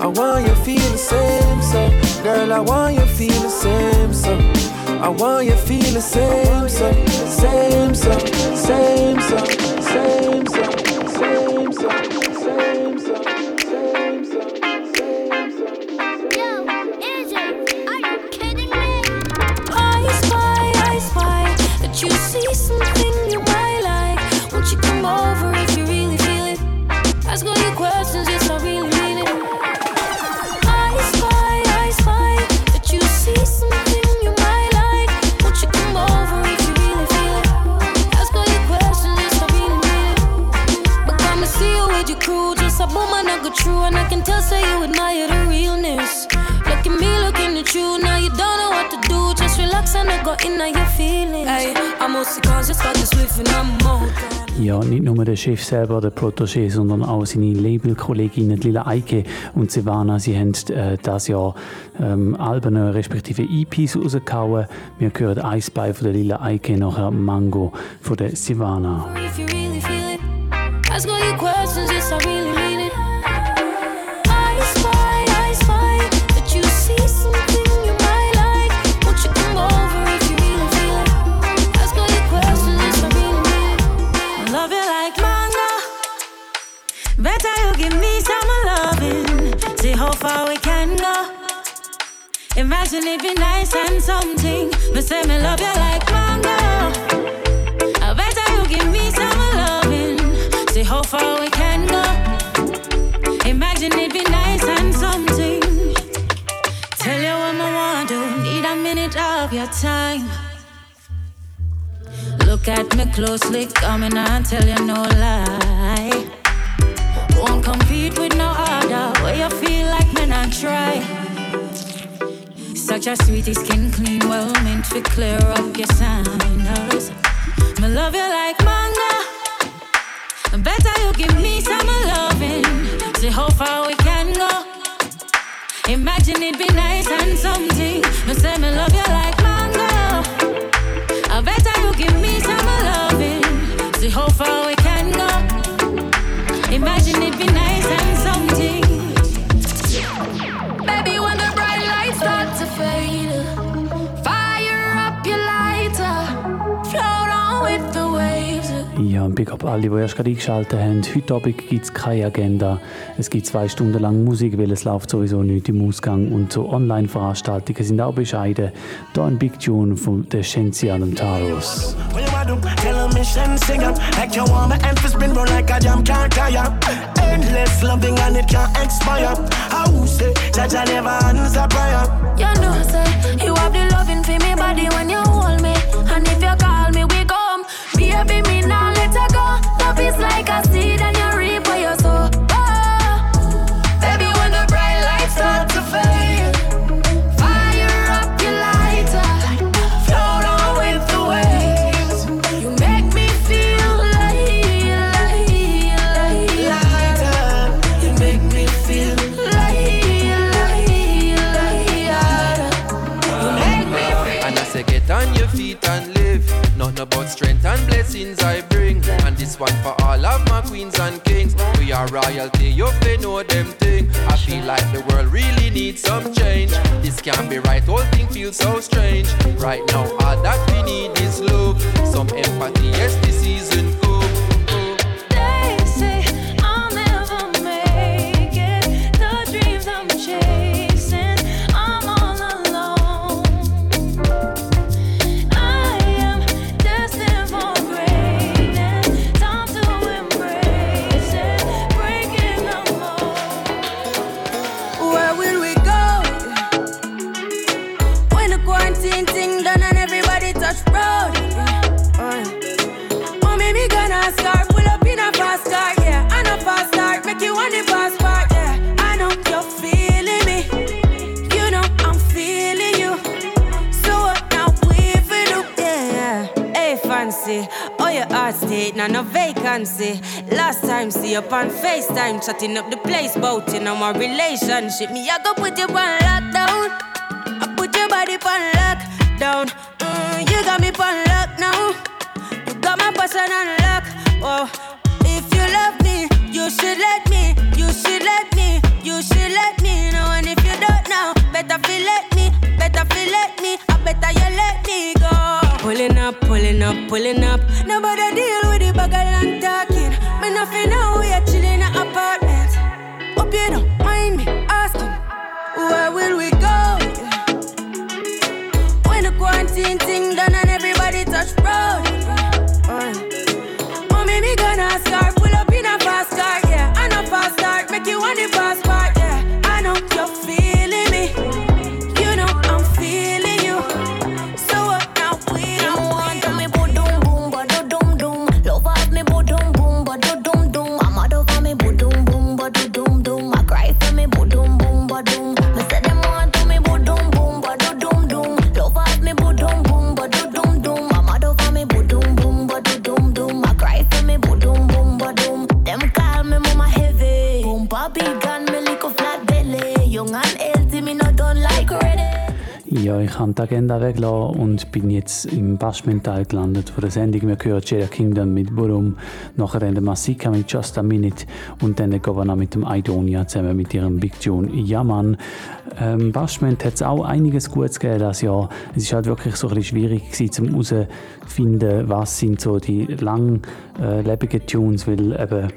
Speaker 19: I want you feel the same, so. Girl, I want you feel the same, so. I want you feel the same, so. Same, so. Same, so. Same, so. Same, and I can
Speaker 3: tell, say you admire the realness. Look at me looking at you, now you don't know what to do. Just relax and I go in your feelings. Ey, I'm mostly conscious about this with and I'm
Speaker 4: ja, nicht nur der Chef selber, der Protégé, sondern auch seine Labelkolleginnen Lila Eike und Sivana. Sie haben äh, das Jahr ähm, Alben respektive EPs rausgehauen. Wir hören Ice Spy von der Lila Eike, nachher Mango von der Silvana. If you really feel it, Savannah.
Speaker 3: Imagine it be nice and something. Me say me love you like mango. I better you give me some loving. See how far we can go. Imagine it be nice and something. Tell you what I want to. Need a minute of your time. Look at me closely, coming and tell you no lie. Won't compete with no try. Such a sweetie skin clean, well meant to clear up your signals. Me love you like manga. Better you give me some loving. See how far we can go. Imagine it be nice and something. Me say me love you like manga. I better you give me some loving. See how far we
Speaker 4: Big Up alle, die erst gerade eingeschaltet haben. Heute Abend gibt es keine Agenda. Es gibt zwei Stunden lang Musik, weil es läuft sowieso nicht im Ausgang. Und so Online-Veranstaltungen sind auch bescheiden. Da ein Big Tune von der Shensia und Taros.
Speaker 25: Endless loving and it can't expire. Will say, Jaja never answer prayer.
Speaker 3: You know, say, you have the loving for me body when you hold me. And if you call me, we come. Baby, me
Speaker 6: strength and blessings I. And this one for all of my queens and kings. We are royalty, you fi know them thing. I feel like the world really needs some change. This can't be right, whole thing feels so strange. Right now, all that we need is love. Some empathy, yes, this season
Speaker 22: ain't no vacancy. Last time, see you on FaceTime, chatting up the place, bout in our relationship. Me, I go put you on lockdown. I put your body on lockdown. Mm, you got me on lock now. You got my person on lock. Oh, if you love me, you should let me. You should let me. You should let me know. And if you don't know, better feel let me. Better feel let me. I better you let me go. Pulling up, pulling up, pulling up. Nobody deal with the bagel and talking. Me nothing now, we are chilling in apartment. Hope you don't mind me asking, where will we go?
Speaker 4: Ja, ich habe die Agenda weggelassen und bin jetzt im Bashment-Teil gelandet von der Sendung. Wir hören Jada Kingdom mit Burum, nachher dann der Masika mit Just a Minute und dann der Governor mit dem Idonia zusammen mit ihrem Big Tune Yaman. Ähm, Bashment hat es auch einiges Gutes gegeben das Jahr. Es ist halt wirklich so ein bisschen schwierig gewesen, um herauszufinden, was sind so die langlebigen Tunes, weil eben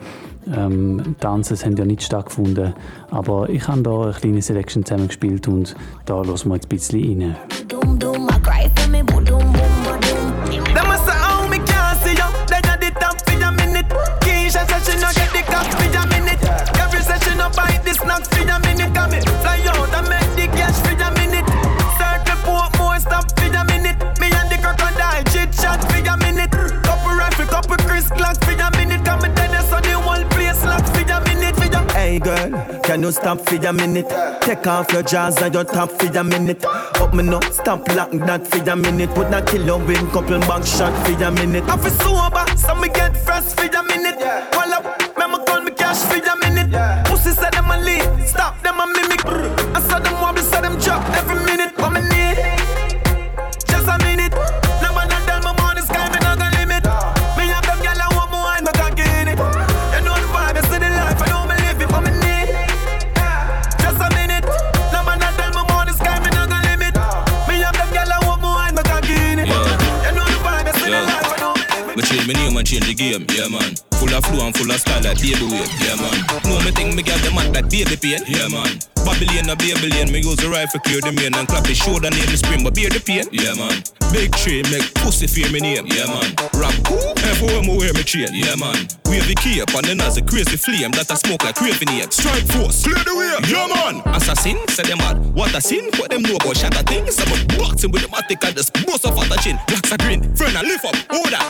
Speaker 4: ähm, Tanzen haben ja nicht stattgefunden. Aber ich habe da eine kleine Selection zusammengespielt und da hören wir jetzt ein bisschen rein.
Speaker 10: Dum dum, I cry for me boom boom
Speaker 26: can you stop for a minute? Take off your jaws and your top for a minute. Up me no, stop lock that for a minute. Would not kill you win couple back shot for a minute. I feel sober, so me get fresh for a minute. Call up, me me call me cash for a minute. Pussy said them a lead, stop them a mimic. I
Speaker 27: change the game, yeah man. Full of flow and full of style like baby yeah man. Know me think me get the mad like baby pain, yeah man. Babylon a Babylon, me use the rifle clear the main and clap the shoulder name the spring, but bear the pain, yeah man. Big tree make pussy fear me name, yeah man. Rap cool, everywhere me wear me chain, yeah man. Key up and then as a crazy flame that I smoke like craving ape. Strike force, clear the way, yeah man. Assassin, say them mad. What a sin, what them know about shatter things. I'm a boxing with the matic and just bust off at the chin. Blacks are green, friend I lift up, order.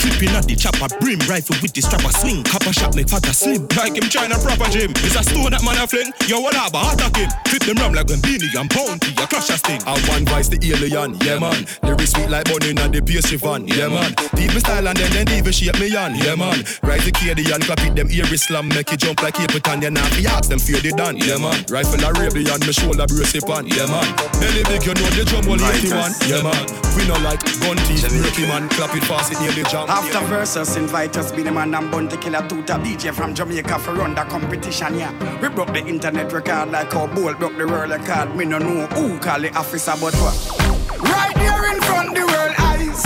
Speaker 27: Clipping at the chopper, brim rifle with the strap. I swing. Copper shot make fatter slim, like him trying a proper gym. It's a stone that man a fling, yo what up, attack him. Flip them ram like beanie and bounty, a crash a sting.
Speaker 28: I one vice the alien, yeah man. Lyrics sweet like bunny and the pastry fan, yeah man. Deep me style and then then even shape me on, yeah man. Rise the KD and clap it them ear slam, make it jump like Capitan, yeah now fi ask them fear they done, yeah man. Rifle a Arabian, me shoulder brace it on, yeah man. Belly big, you know the drum will 81, yeah man. We no like gun teeth, breaky man, clap it fast, it nearly jump.
Speaker 29: After versus, invite us, be the man and bounty killer tuta DJ from Jamaica for run the competition, yeah. We broke the internet record like how Bolt broke the world record. Me no know who call the officer, but what? Right here in front the world eyes.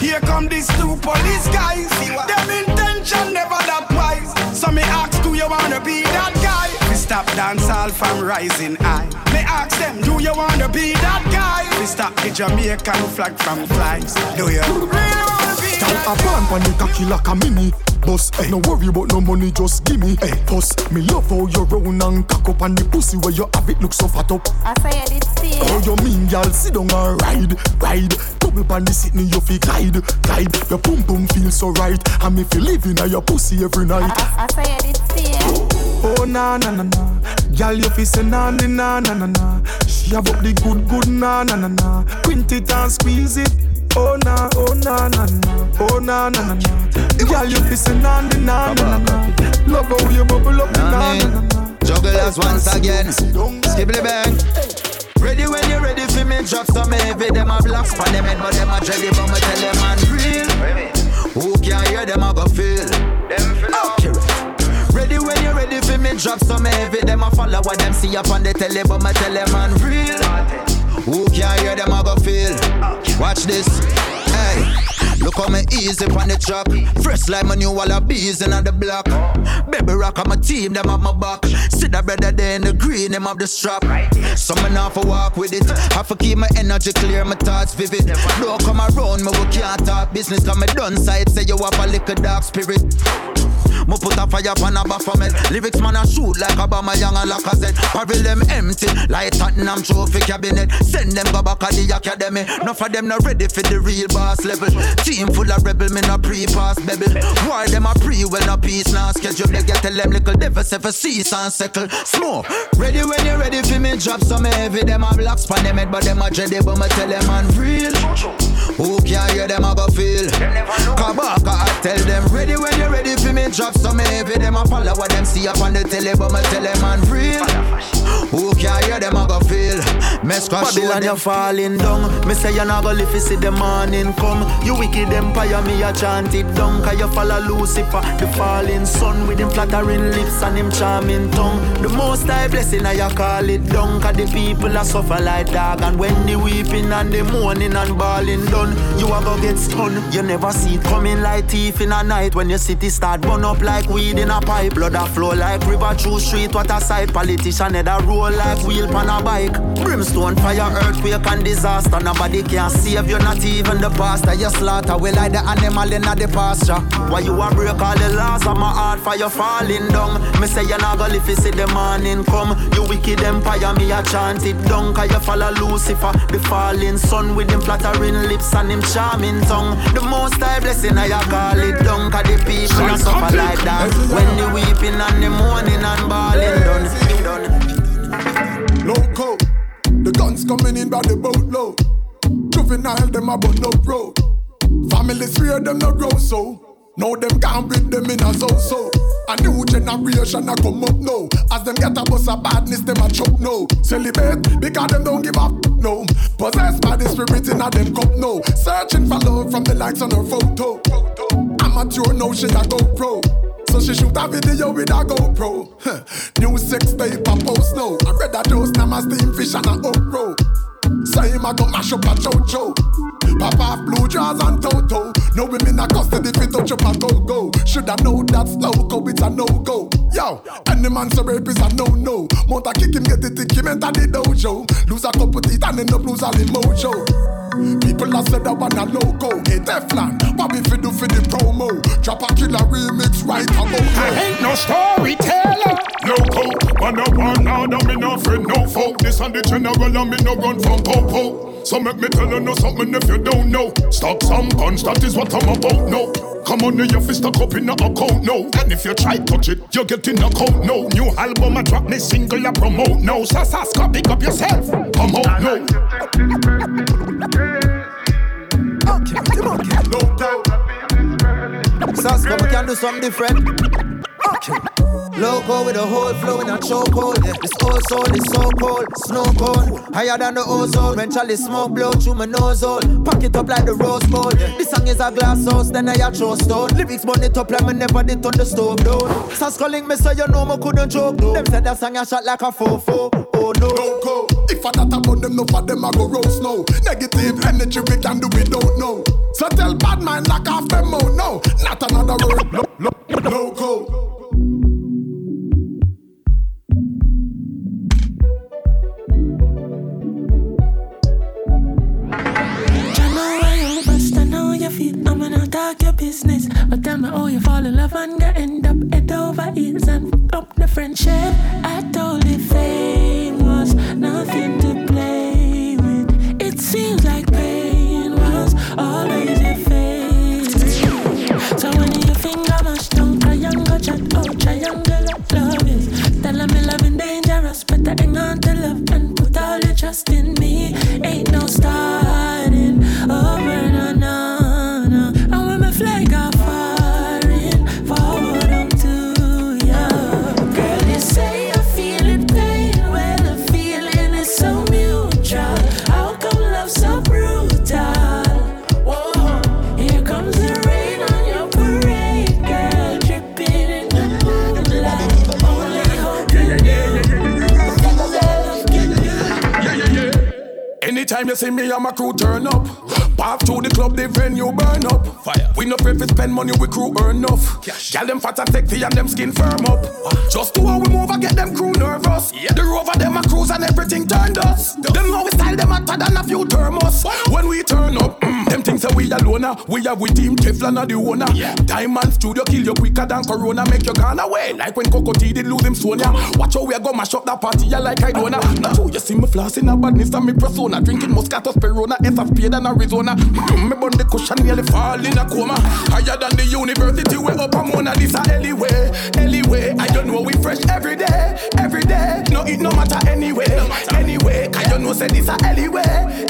Speaker 29: Here come these two police guys. Them intention never that wise. So me ask, do you wanna be that guy? We stop dance all from rising high. Me ask them, do you wanna be that guy? We stop the Jamaican flag from flying. Do you really wanna be
Speaker 15: Girl, a pan pan the cocky like a mini Boss, hey. Eh. no worry about no money, just gimme hey. Eh, puss, me love how you round and cock up And the pussy where you have it look so fat up
Speaker 10: I say it, it's still.
Speaker 15: Oh, you mean, y'all sit down and ride, ride Double pan the sitting, you feel glide, glide Your pum pum feel so right And me feel living on your pussy every night
Speaker 10: I say it, it's still.
Speaker 15: Oh na na na na, girl you fi say na na na na na na. She have up the good good na na na na. Quint it and squeeze it. Oh na oh na na na, oh na na na na. Girl, you listen on the na na na. Love how you bubble up the na na na.
Speaker 16: Jugglers once again. Skibbly bang. Ready when you're ready for me, drop some heavy. Them a blocks for them head, but them a jelly, but me tell them man real. Who can hear them a go feel? Okay. Ready when you're ready for me, drop some heavy. Them a follow what them see up on the telly, but me tell them man real. Who can hear them a go feel? Watch this. Hey. Look how me easy on the track. Fresh like my new wall of bees in the block. Baby rock on my team, them have my back. See that brother there in the green, them have the strap. Some off a walk with it. Have to keep my energy clear, my thoughts vivid. Don't come around me, we can't talk business. Cause me done side, say you have a little dark spirit. Mo put a fire on a baphomet. Lyrics man a shoot like Aubameyang and Lacazette. Parry them empty like Tottenham trophy cabinet. Send them go back to the academy. Enough of them not ready for the real boss level. Team full of rebel, me no pre-pass baby. Why them a pre when no peace now schedule? They get tell them little devil for cease and settle. Smoke. Ready when you ready for me drop some heavy. Them a black span them head, but them a dready. But me tell them man real. Who can hear them a go feel? Kabaka I tell them ready when you ready for me drop some heavy. Them a follow what them see up on the telly, but me tell them man real. Who can hear them a go feel? Mess cause
Speaker 15: Babylon, you're falling down. Me say you're not go live to see the morning come. You wicked empire, me a chant it down. Cause you follow Lucifer, the falling sun with him flattering lips and him charming tongue. The most high blessing, I you call it down. Cause the people are suffer like dog. And when the weeping and the mourning and bawling done, you a go get stunned. You never see it coming like thief in a night when your city start burn up like weed in a pipe. Blood a flow like river through street. What a sight. Politician head a roll like wheel pan a bike. Brimstone, fire, earthquake and disaster. Nobody can save you, not even the pastor. You slaughter, we like the animal in the pasture. Why you a break all the laws of my heart for you falling down? Me say you not go live see the morning come. You wicked empire, me a chant it down. Cause you follow Lucifer, the falling sun with him flattering lips and him charming tongue. The most high blessing, I call it down. Cause the people a suffer like that. When the weeping and the mourning and bawling done, done.
Speaker 9: Loco, the guns coming in by the boatload. Juvenile, them about no road. Families fear them no grow so. Now them can't beat them in a so. A new generation a come up now. As them get a bus of badness, them a choke no. Celebrate because them don't give up no. Possessed by the spirit in a them cup no. Searching for love from the likes on her photo. Amateur now she a go pro. So she shoot a video with a GoPro. Huh. New sex a post now. I read that dose now my steam fish and a okro. Say him a go mash up a chocho. Pop off blue jaws and toto. No women a custody fit touch up a go go. Shoulda know that's loco, it's a no go. Yo, any man so rape is a no no. Mount a kick him get it, kick him enter the dojo. Lose a couple teeth and end up lose all the mojo. People have said that one a logo. Hey Teflon, what we fi do for the promo? Drop a killer remix right about now.
Speaker 30: I ain't no storyteller. Loco, man up one now, that me no friend, no folk. This and the general and me no run from popo. So make me tell you know something if you don't know. Stop some guns, that is what I'm about, no. Come on, your fist stuck up in a account, no. And if you try touch it, you get in a coat, no. New album, I drop me single, I promote, no. Sasaska, pick up yourself, come out, no.
Speaker 16: Sasko, we can do something different. Okay. Loco with a whole flow in a chokehold. Yeah. This soul is so cold, snow cone. Higher than the ozone. Charlie smoke blow through my nose hole. Pack it up like the rose bowl. Yeah. This song is a glass house, then I a throw stone. Lyrics burn it up like me never did on the stove down. Sasko link me so you know me couldn't joke. Though. Them said that song I shot like a fofo. Oh no.
Speaker 9: Loco, if I not about them, no for them I go roast no. Negative energy we can do we don't know. So tell bad mind knock off them out no. Not another word. Lo- lo- loco.
Speaker 31: I'm gonna talk your business. But tell me how you fall in love and get end up head over heels and fuck up the friendship. I told you fame was nothing to play with. It seems like pain was always your favorite. So when your finger mash down, triangle chat, oh triangle love is. Tell me love is dangerous, better hang on to love and put all your trust in me. Ain't no starting
Speaker 9: Anytime you see me and my crew turn up. Path to the club, the venue burn up. Fire. We no pay for spend money, we crew earn enough. Cash. Gal them fat and sexy and them skin firm up. Just do how we move and get them crew nervous. Yeah. The rover them a cruise and everything turned us. Duh. Them know we style them hotter than a few thermos. When we turn up, mm, them things say we alone. We have we team Teflon the owner. Yeah. Diamond Studio kill you quicker than Corona, make you gone away. Like when Coco T did lose him Sonia. Watch how we go mash up that party, yeah, like I don't know. Now you see me flossing a badness and me persona. Drinking Moscato Sperona, S of Spade and Arizona. Mm, me bun the cushion nearly fall in a coma. Higher than the university, we up a Mona Lisa anyway. Anyway, I don't know we fresh every day, every day. No, it no matter anyway, anyway. I don't know say this a anyway,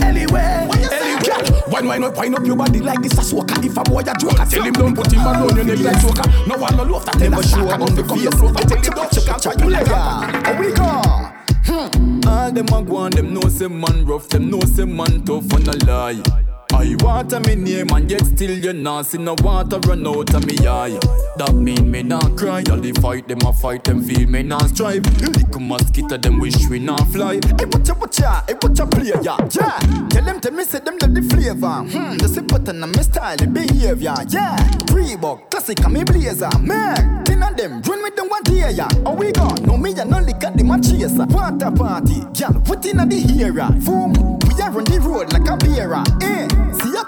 Speaker 9: anyway, anyway. Why not point up your body like this a soaker? If a boy a joker, tell him don't put him around your neck like soaker. No one no love that tell a shocker. On the face, tell him don't check out try you later. Here we go.
Speaker 32: Hmm. All them a go on, them know say man rough, them know say man tough and a lie. I water me name and yet still you not see no water run out of me eye. That mean me not cry. All the fight them a fight them feel me not strive. Little mosquito them wish we not fly.
Speaker 33: Hey watcha watcha, hey watcha play ya, yeah. Tell them tell me say them love the flavor. Hmm, the simple and my style, the behavior, yeah. Reebok, classic and me blazer, man. Ten of them run with them one here, yeah. Oh we gone, no me and no lick at the my chaser. Water party, girl, put in a the era. Boom, we are on the road like a bearer,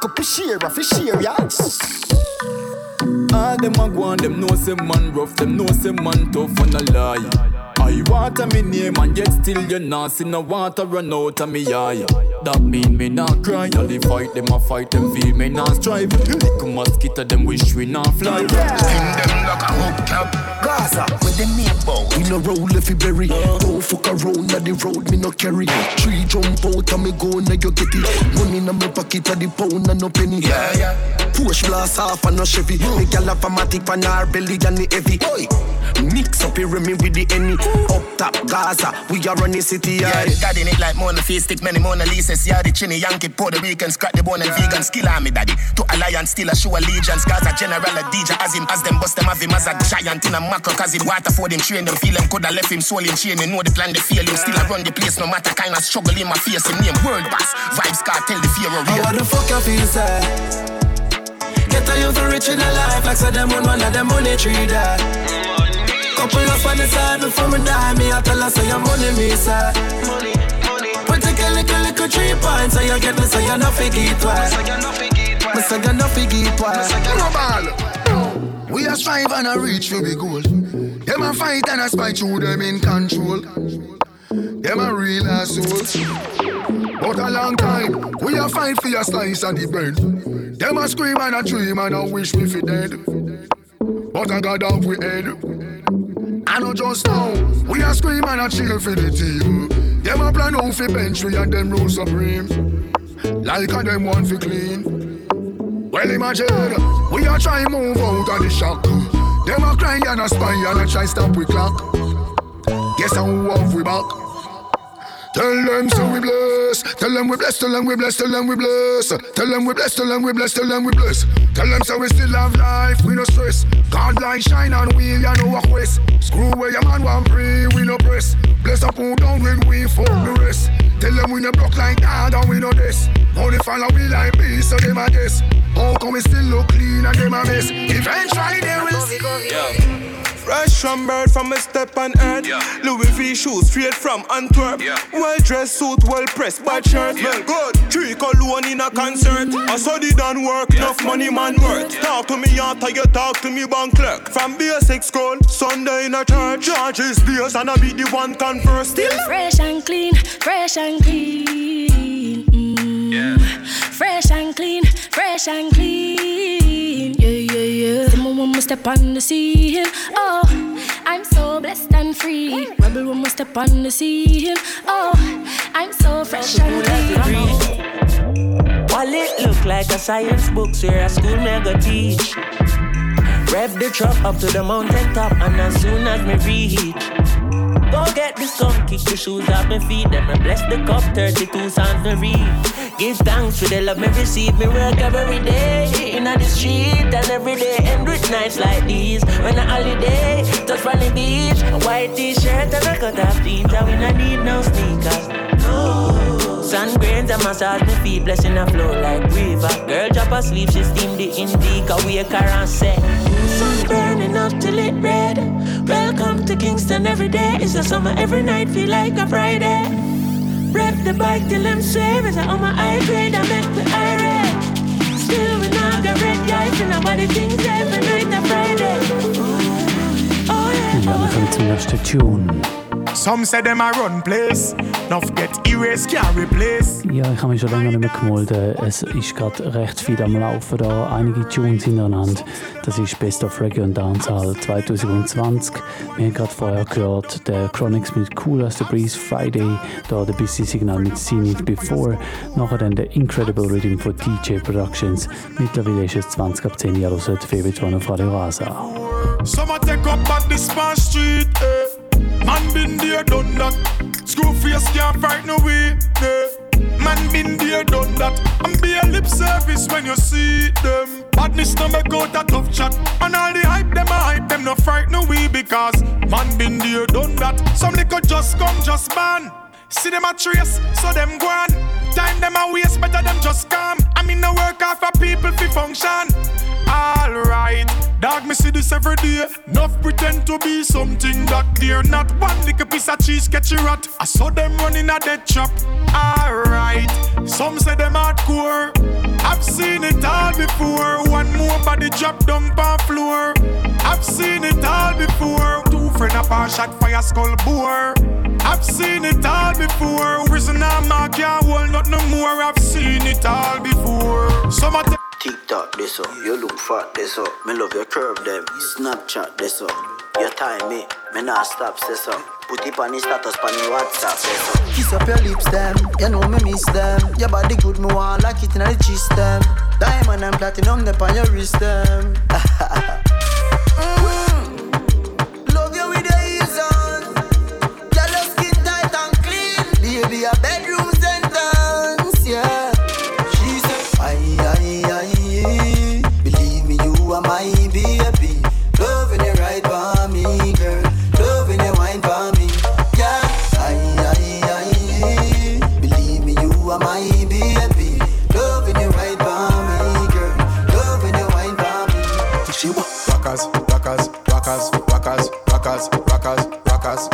Speaker 33: eh. See a share of share, yeah.
Speaker 32: All them a go on, them know say man rough, them know say man tough and a lie. I water me name and yet still you not see no water run out of me eye. That mean me not cry. All the fight them a fight them feel me not strive. Little mosquito them wish we not fly.
Speaker 23: Yeah. Sting them like a hook up.
Speaker 33: Gaza with the name bow.
Speaker 23: We no roll if you bury. Don't fuck around on the road, me no carry. Three jump out and me go now you get it. Money in my pocket of the pound and no penny. Yeah, yeah. Push blast off and no Chevy. Me gal have a matic on her belly and the heavy. Oi. Mix up here me with the any Up top Gaza, we are running city
Speaker 34: yeah. Yeah, daddy it like Mona Face, stick many Mona Lisas Yeah, the chinny Yankee, Puerto Rican, scratch the bone and yeah. vegan Skill army daddy, to alliance, still a show allegiance Gaza general a DJ as him, as them bust them have him As a giant in a macro, cause him water for them Train them, feel them, coulda left him soul in chain You know the plan, they feel him, still I run the place No matter kind of struggle in my face Him name world boss, vibes cartel, the fear of real
Speaker 33: How the fuck you feel, say? Get a youth for rich in a life Like say them on one of them money tree that Couple up on the side before me die. Me I tell her say your money me say. Little little three points, so you get me so you no figgy twice. You no figgy twice.
Speaker 23: Global. We are strive and a reach for the goal. Them a fight and a spite through them in control. Them a real assholes. But a long time, we a fight for your slice of the bread. Them a scream and a dream and a wish me fi dead. But I got off we head. I know just now, we are scream and a chill for the team. Them a plan out for bench, we and them rule supreme. Like a them one for clean. Well imagine, we are trying move out of the shock. Them a cry and a spy and a try stop we clock. Guess how off we back. Tell them so we bless. Tell them we bless. Tell them we bless. Tell them we bless. Tell them we bless. Tell them we bless. Tell them we bless. Tell them so we still have life. We no stress. God light shine on we. You know what quest. Screw where your man want free. We no press. Bless up who down when we fuck the rest. Tell them we no broke like God and we know this. Only follow we like peace, so them a guess. How come we still look clean and them a mess? Eventually they will see.
Speaker 12: Yeah. Fresh from bird from a step on earth. Yeah. Louis V shoes straight from Antwerp. Yeah. Well dressed suit, well pressed, bad shirt. Yeah. good. Three cologne in a concert. I saw the done work, yeah. enough money man worth. Talk to me after you talk to me bank clerk. From basic school, Sunday in a church. Charges beers and I be the one converse.
Speaker 3: Still fresh and clean, fresh and clean. Mm. Yeah. Fresh and clean, fresh and clean. Yeah, yeah, yeah. When we step on the scene. Oh, I'm so blessed and free. Rebel when we step on the scene. Oh, I'm so fresh and clean.
Speaker 35: Wallet look like a science book, where a school never teach. Rev the truck up to the mountain top, and as soon as me reach. Go get the sun, kick the shoes off my feet. Then I bless the cup, 32 songs to read. Give thanks for the love me receive. Me work every day in the street and every day end with nights like these. When a holiday, touch on the beach, a white t-shirt and a cut off jeans. And we not need no sneakers. No. And grains and massage me feet, blessing a flow like river. Girl drop asleep, she steam the indica, wake her and say, Sun burning up till it red. Welcome to Kingston every day. It's a summer every night, feel like a Friday. Rep the bike till I'm swear it's on my high grade, I make me irate. Still we not got red guys and nobody thinks every night a Friday. Oh yeah.
Speaker 4: Wir kommen zum nächsten Tune.
Speaker 15: Some say them a run place. Enough get erase, can't replace.
Speaker 4: Ja, ich habe mich schon länger nicht mehr gemeldet. Es ist gerade recht viel am Laufen da. Einige Tunes hintereinander. Das ist Best of Reggae und Dancehall 2020. Wir haben gerade vorher gehört, der Chronics mit Cool as the Breeze Friday. Da der Busy Signal mit Seen It Before. Nachher dann der Incredible Rhythm von DJ Productions. Mittlerweile ist es 20 ab 10 Jahre, so Favorite One auf Radio Rasa.
Speaker 15: Some a take up the smart street. Eh. Man been there, done that. Screw face can't fight no way. Eh. Man been there, done that. And be a lip service when you see them. Badness no make out a tough chat. And all the hype them a hype them no fright no way because man been there, done that. Some little just come, just ban. See them a trace, so them go on. Time them a waste, better them just come. I mean no work out for people fi function. Alright, dog, me see this every day. Enough pretend to be something that they're not. One little piece of cheese catch a rat. I saw them running a dead trap. Alright, some say them hardcore. I've seen it all before. One more body drop down on floor. I've seen it all before. Two friend up a shot fire skull bore. I've seen it all before. Prison and mark can't hold not no more. I've seen it all before. Some of them
Speaker 36: Tick tock, this up. You look fat, this up. Me love your curve, them. Snapchat, this up. Your time, me. Me not stop, this up. Put it on the status, on the WhatsApp, this up.
Speaker 16: Kiss up your lips, them. You know me miss them. Your body good, me want like it in the chest, them. Diamond and platinum, them on your wrist, them. Mm. Baby, a bedroom sentence, yeah. She. Believe me, you are my. Loving right me, girl. Loving wine me, yeah. Believe me, you are my. Loving right me, girl. Loving wine me.
Speaker 37: She rockers, rockers, rockers, rockers, rockers, rockers, rockers,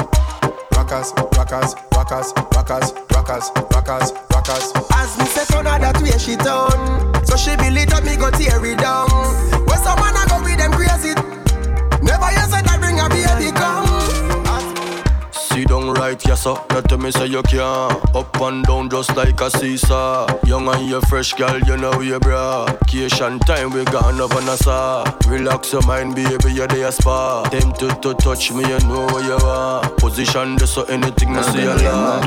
Speaker 37: rockers, rockers, rockers, rockers, rockers, rockers, rockers.
Speaker 20: As me say turn her that way she done So she it up, me go tear it down. When some man a go with them crazy Never you said that bring a baby come
Speaker 38: Sit down right, yes sir. Not tell me say you can. Up and down just like a seesaw. Young and you fresh, girl, you know you bra. Vacation time, we gone up on a saw. Relax your mind, baby, you're there spa. Tempted to touch me, you know where you are. Position this so anything I see you love.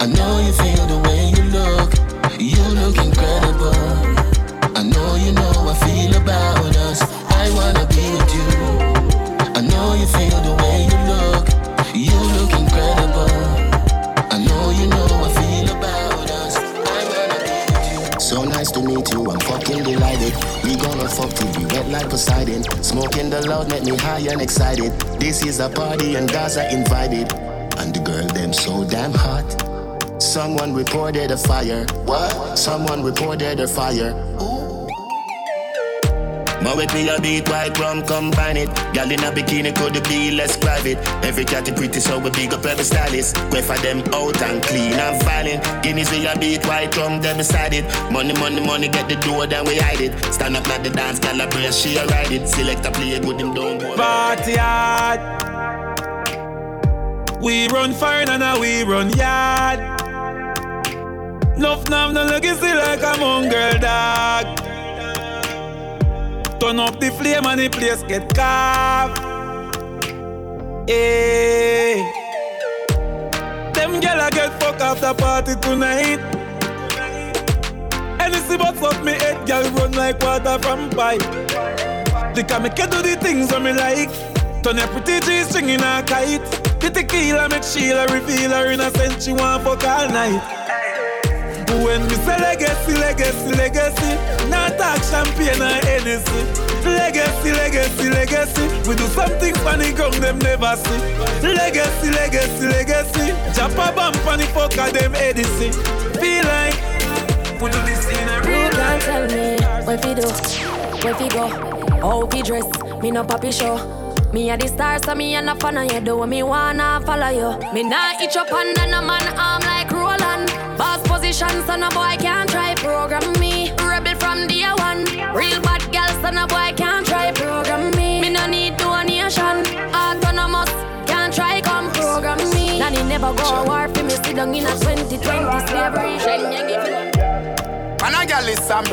Speaker 14: I know you feel the way you look. You look incredible. I know you know like Poseidon. Smoking the loud make me high and excited. This is a party and Gaza invited. And the girl them so damn hot. Someone reported a fire. What? Someone reported a fire. But with me a beat white rum combine it. Girl in a bikini could be less private. Every cat is pretty so we big up every stylist. Go for them out and clean and violent. Guineas with a beat white rum them beside it. Money money money get the door then we hide it. Stand up like the dance girl she a ride it. Select a play it with them don't go
Speaker 13: Party hard. We run fire and now we run yard. Nuff nav no legacy like a mongrel dog. Turn up the flame and the place get carved. Hey. Them gyal a get fuck off the party tonight. Anything but fuck me head, gyal run like water from pipe. They can make you do the things that me like. Turn your pretty G string in a kite. The tequila make Sheila reveal her innocent. She want fuck all night. When me say legacy, legacy, legacy, not talk champagne or Hennessy.
Speaker 15: Legacy, legacy, legacy. We do something funny, ground them never see. Legacy, legacy, legacy. Japa bump on the fuck them Edison. Feel like we do this in a real
Speaker 39: You can't tell me what we do, where we go, how we dress. Me no papi show. Me a the star, so me a no fan of you. Do what me wanna follow you. Me nah itch up under no man arm like Roland. Boss position, so boy can't try program me. Rebel from day one. Real bad girl, so no boy can't try program me. Me no need donation. Autonomous, can't try come program me. Nanny never go war for me. Sit down in a 2020 slavery.
Speaker 40: Man a gal is some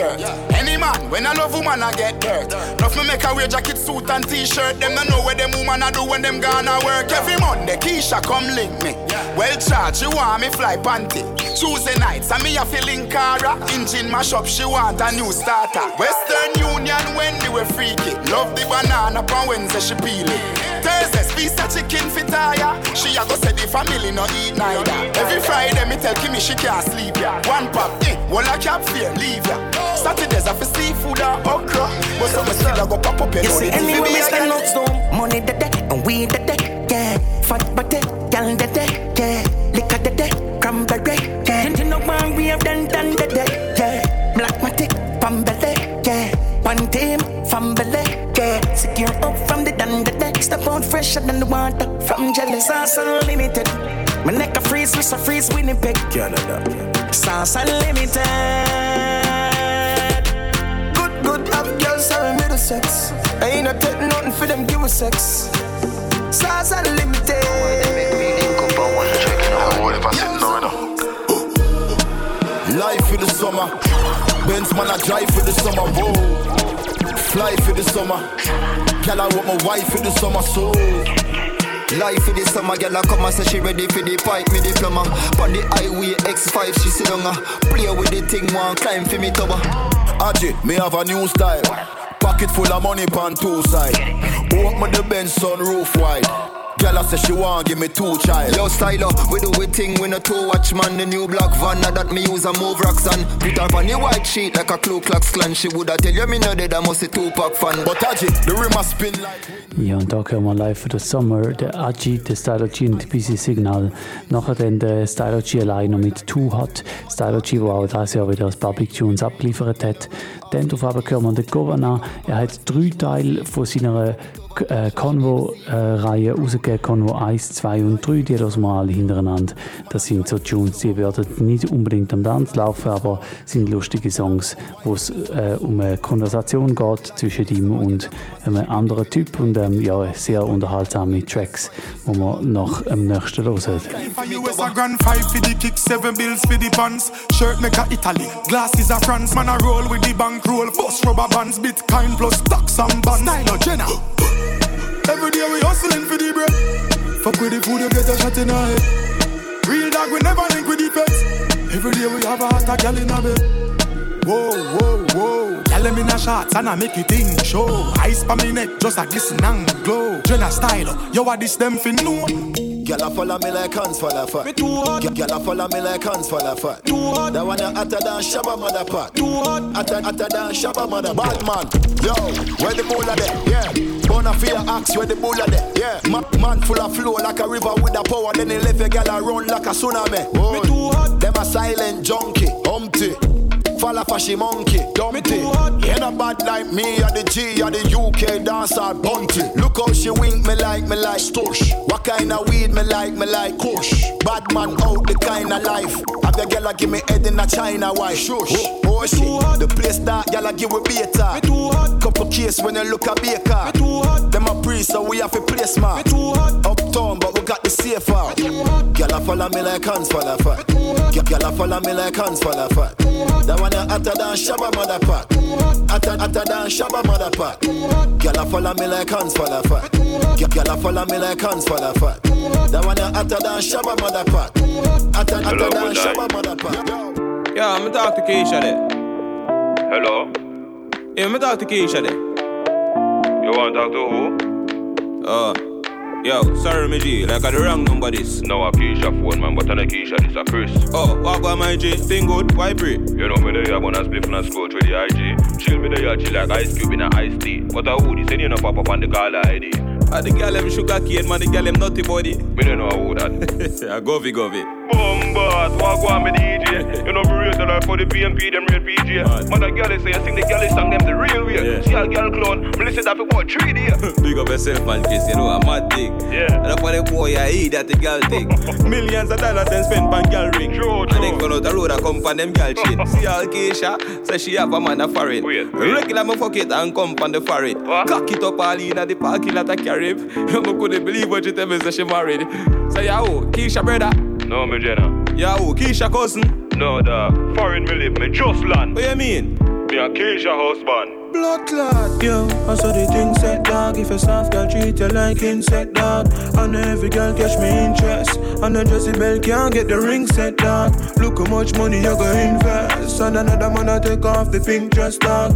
Speaker 40: man, when I love woman, I get dirt. Enough me make a wear jacket, suit and t-shirt. Them don't know what them woman a do when them gonna work. Every Monday, Keisha come link me. Well charged, she want me fly panty. Tuesday nights, and me a feeling cara. Engine mash up, she want a new starter. Western Union, when they were freaky. Love the banana, pan Wednesday she peel it. Thursday, piece of chicken fit tire. She a go say the family no eat neither. Every Friday, me tell Kimmy she can't sleep ya. One pop, eh, one a cap fear, leave ya. Saturdays I for seafood or okra. But some still a go pop up your
Speaker 17: You see,
Speaker 40: the TV
Speaker 17: anyway,
Speaker 40: be
Speaker 17: we
Speaker 40: a
Speaker 17: stand
Speaker 40: girl.
Speaker 17: out money the day, and we the day, yeah. Fat body, gal the day, yeah. Liquor the day, cranberry, yeah. And you know one we have done done the day, yeah. Black matic, pambele, yeah. One team, family, yeah. Secure up from the done the day. Step out fresher than the water from jealous. Sauce unlimited. My neck a freeze, Mr. Freeze, Winnipeg, Canada. Sauce unlimited. Good, good, have girls having middle sex. I ain't not take nothing for them, give us sex. Sauce unlimited.
Speaker 33: Life for the summer. Benz man, I drive for the summer. Whoa. Fly for the summer. Girl, I want my wife for the summer. So.
Speaker 16: Life for the summer, girl I come and say she ready for the pipe, me diploma. On the highway X5, she sit down, uh, play with the thing, one climb for me tower.
Speaker 33: Ajit, me have a new style. Pocket full of money pan two side. Open the Benz sunroof wide. Girl, I say she want give me two child.
Speaker 16: Yo, styler, we do we thing, we no two watch man. The new black van, now that me use a move rocks and put her on the white sheet like a Ku Klux Klan. She woulda tell you me no dead, I must a Tupac fan.
Speaker 33: But Ajit, the rim spin like.
Speaker 4: Ja, und da hören wir live für den Sommer, der Aji, der Stylo G und Busy Signal. Nachher dann der Stylo G allein noch mit Two Hot. Stylo G, der auch dieses Jahr wieder als Public Tunes abgeliefert hat. Dann darauf hören wir den Governor. Er hat drei Teile von seiner äh, Convo-Reihe rausgegeben. Convo 1, 2 und 3. Die hören wir alle hintereinander. Das sind so Tunes, die werden nicht unbedingt am Tanz laufen, aber sind lustige Songs, wo es äh, um eine Konversation geht zwischen ihm und einem anderen Typ. Und ähm, ja, sehr unterhaltsame Tracks, die wir nach dem nächsten hören.
Speaker 15: A roll with the bank roll, bust rubber bands, Bitcoin plus stocks and bonds. Style Jenna. Every day we hustling for the bread. Fuck with the food, you get a shot in the head. Real dog, we never link with the pets. Every day we have a hot gal in a bed. Whoa, whoa, whoa. Gal them in a shots and I make it in show. Ice pa me neck, just a glisten and glow. Jenna style, yo, what this them fin know?
Speaker 33: Girl, I follow me like hands for the fat.
Speaker 15: Me too hot.
Speaker 33: Girl, I follow me like hands for the fat.
Speaker 15: Too hot.
Speaker 33: That one you hotter than Shabba mother pot.
Speaker 15: Too hot.
Speaker 33: Hotter, hotter than Shabba mother. Bad man, yo, where the bull there? Yeah. Bona fear axe where the bull there? Yeah. Ma- man full of flow like a river with a power. Then he left a girl a run like a tsunami. Oh.
Speaker 15: Me too hot.
Speaker 33: Them a silent junkie, humpty. Fall off a she monkey, dumpty. You no bad like me, or the G, or the UK dancer, bunty. Look how she wink me like, me like Stush. What kind of weed me like, me like Kush. Bad man out the kind of life. Have your girl a give me head in a China white. Shush. Oh, oh shit. The place that girl a give we beta.
Speaker 15: Me too hot.
Speaker 33: Couple case when you look a baker.
Speaker 15: Me too hot.
Speaker 33: Them a priest, so we have to play smart.
Speaker 15: Me too hot.
Speaker 33: Uptown, but we got the safe out. Girl a follow me like hands the fat. Girl a follow me like hands the fat. That one you hotter than Shabba mother pot. Hotter, hotter than Shabba mother pot. Girl a follow me like hands for the fat. Girl a follow me like hands for the fat. That one you hotter than Shabba mother pot. Hotter, hotter than Shabba mother pot.
Speaker 27: Yeah, I'm talk to Keisha there.
Speaker 41: Hello?
Speaker 27: Yeah, I'm talk to Keisha there.
Speaker 41: You want to talk to who?
Speaker 27: Uh,
Speaker 12: Yo, sorry, me G, like I the wrong number this.
Speaker 41: No, a Keisha phone, man, but on a Keisha, this a Chris.
Speaker 12: Oh, what about my G? Thing good, why pray?
Speaker 41: You know me there, when I split from the school with the IG. Chill me there, chill like ice cube in a iced tea. But a hoodie, send you no pop up on the caller ID.
Speaker 12: Ah, the girl them sugar cane, man, the girl them naughty body.
Speaker 41: Me don't know who that.
Speaker 12: I govy govy.
Speaker 41: Bombas, walk on me DJ. You know me raise the life for the PMP, them real PJ. Man, a girl say, I sing the girl song, them the real way.
Speaker 12: Yeah.
Speaker 41: See a girl clone, me listen that for about three days.
Speaker 12: Big up yourself, man, Chris, you know, a mad thing.
Speaker 41: Yeah.
Speaker 12: And up on the boy, I eat that the girl thing. Millions of dollars then spend on girl ring.
Speaker 41: True,
Speaker 12: And then come out the road, I come on them girl shit. See all Keisha, say she have a man a foreign.
Speaker 41: Wait, wait.
Speaker 12: Regular me fuck it and come on the foreign. Cock it up all in at the parking lot of Carib. You couldn't believe what you tell me, say she married. Say, yo, Keisha brother.
Speaker 41: No, me Jenna.
Speaker 12: Yo, Keisha cousin.
Speaker 41: No, the foreign me live, me just land.
Speaker 12: What you mean?
Speaker 41: Me a Keisha husband.
Speaker 12: Blood clot, yo. I saw the thing said dog. If a soft girl treat you like insect dog, and every girl catch me interest. And a Jesse Bell can't get the ring set dog. Look how much money you go invest. And another man I take off the pink dress dog.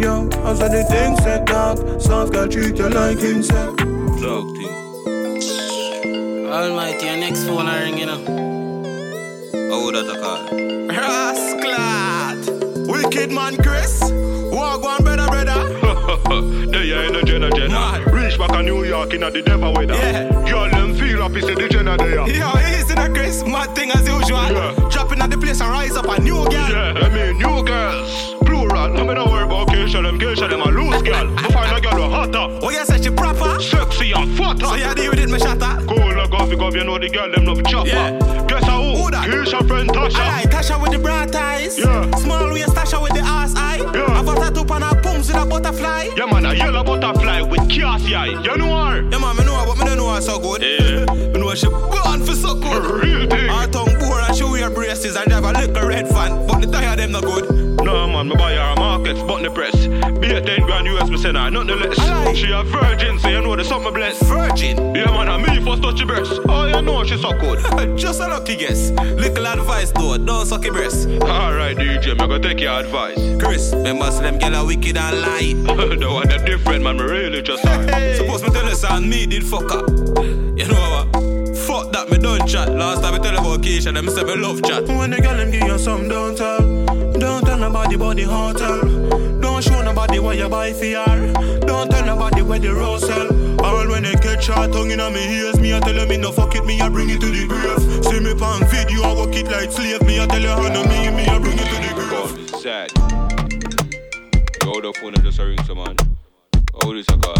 Speaker 12: Yo, I saw the thing said dog. Soft girl treat you like insect. Dog thing.
Speaker 42: Almighty, your next phone I ring, you know.
Speaker 12: How would that a call?
Speaker 27: Rasclat. Wicked man, Chris. Walk one, brother, brother.
Speaker 41: there you in the Jenna Jenna. Reach back a New York in the devil weather.
Speaker 27: Yeah.
Speaker 41: Girl, them feel up, it's the Jenna there.
Speaker 27: Yo, easy the Chris. Mad thing as usual.
Speaker 41: Yeah.
Speaker 27: Dropping at the place and rise up a new girl.
Speaker 41: Yeah, I mean, new girls. Plural, no me no worry about Keisha, them Keisha, them a loose girl. I find a girl who hotter.
Speaker 27: Oh, you say she proper?
Speaker 41: Sexy and fatter.
Speaker 27: So you deal with it, me shatter?
Speaker 41: Cool, off, you you know the girl, them love chopper.
Speaker 27: Yeah.
Speaker 41: Guess how?
Speaker 27: Who that?
Speaker 41: Keisha friend Tasha.
Speaker 27: Butterfly.
Speaker 41: Yeah, man, a yellow butterfly with eye. You know her?
Speaker 27: Yeah, man, me know her, but me don't know her so good.
Speaker 41: Yeah.
Speaker 27: me know she born for so good.
Speaker 41: Real thing.
Speaker 27: Her tongue bore and she wear braces and drive a little red fan. But the tire them no good.
Speaker 41: No, man, me buy her a markets, but the press. Be a 10 grand US, me send her, nothing less.
Speaker 27: Aye.
Speaker 41: She a virgin, so you know the summer blessed.
Speaker 27: Virgin.
Speaker 41: Yeah, man, and me first touch your breast. Oh, you know she so good.
Speaker 27: Just a lucky guess. Little advice though, don't suck your breast.
Speaker 41: Alright, DJ, me go take your advice.
Speaker 27: Chris, remember them gyal a wicked and lie.
Speaker 41: the one that different, man, me really just sorry.
Speaker 27: Suppose me tell you son, me did fuck up. You know what? Fuck that, me don't chat. Last time I tell you about Keisha, them say me love chat. When the girl them give you some, don't tell. Don't tell nobody about the hotel. Don't show nobody what you buy for her. Don't tell nobody where the rose sell. All when they catch her tongue in me ears, me I tell them me no fuck it, me I bring it to the grave. See me pan video, I work it like slave. Me I tell you how no me, me I bring it to the grave.
Speaker 41: God, sad. Yo, the phone just a ring some man. Oh, this a call.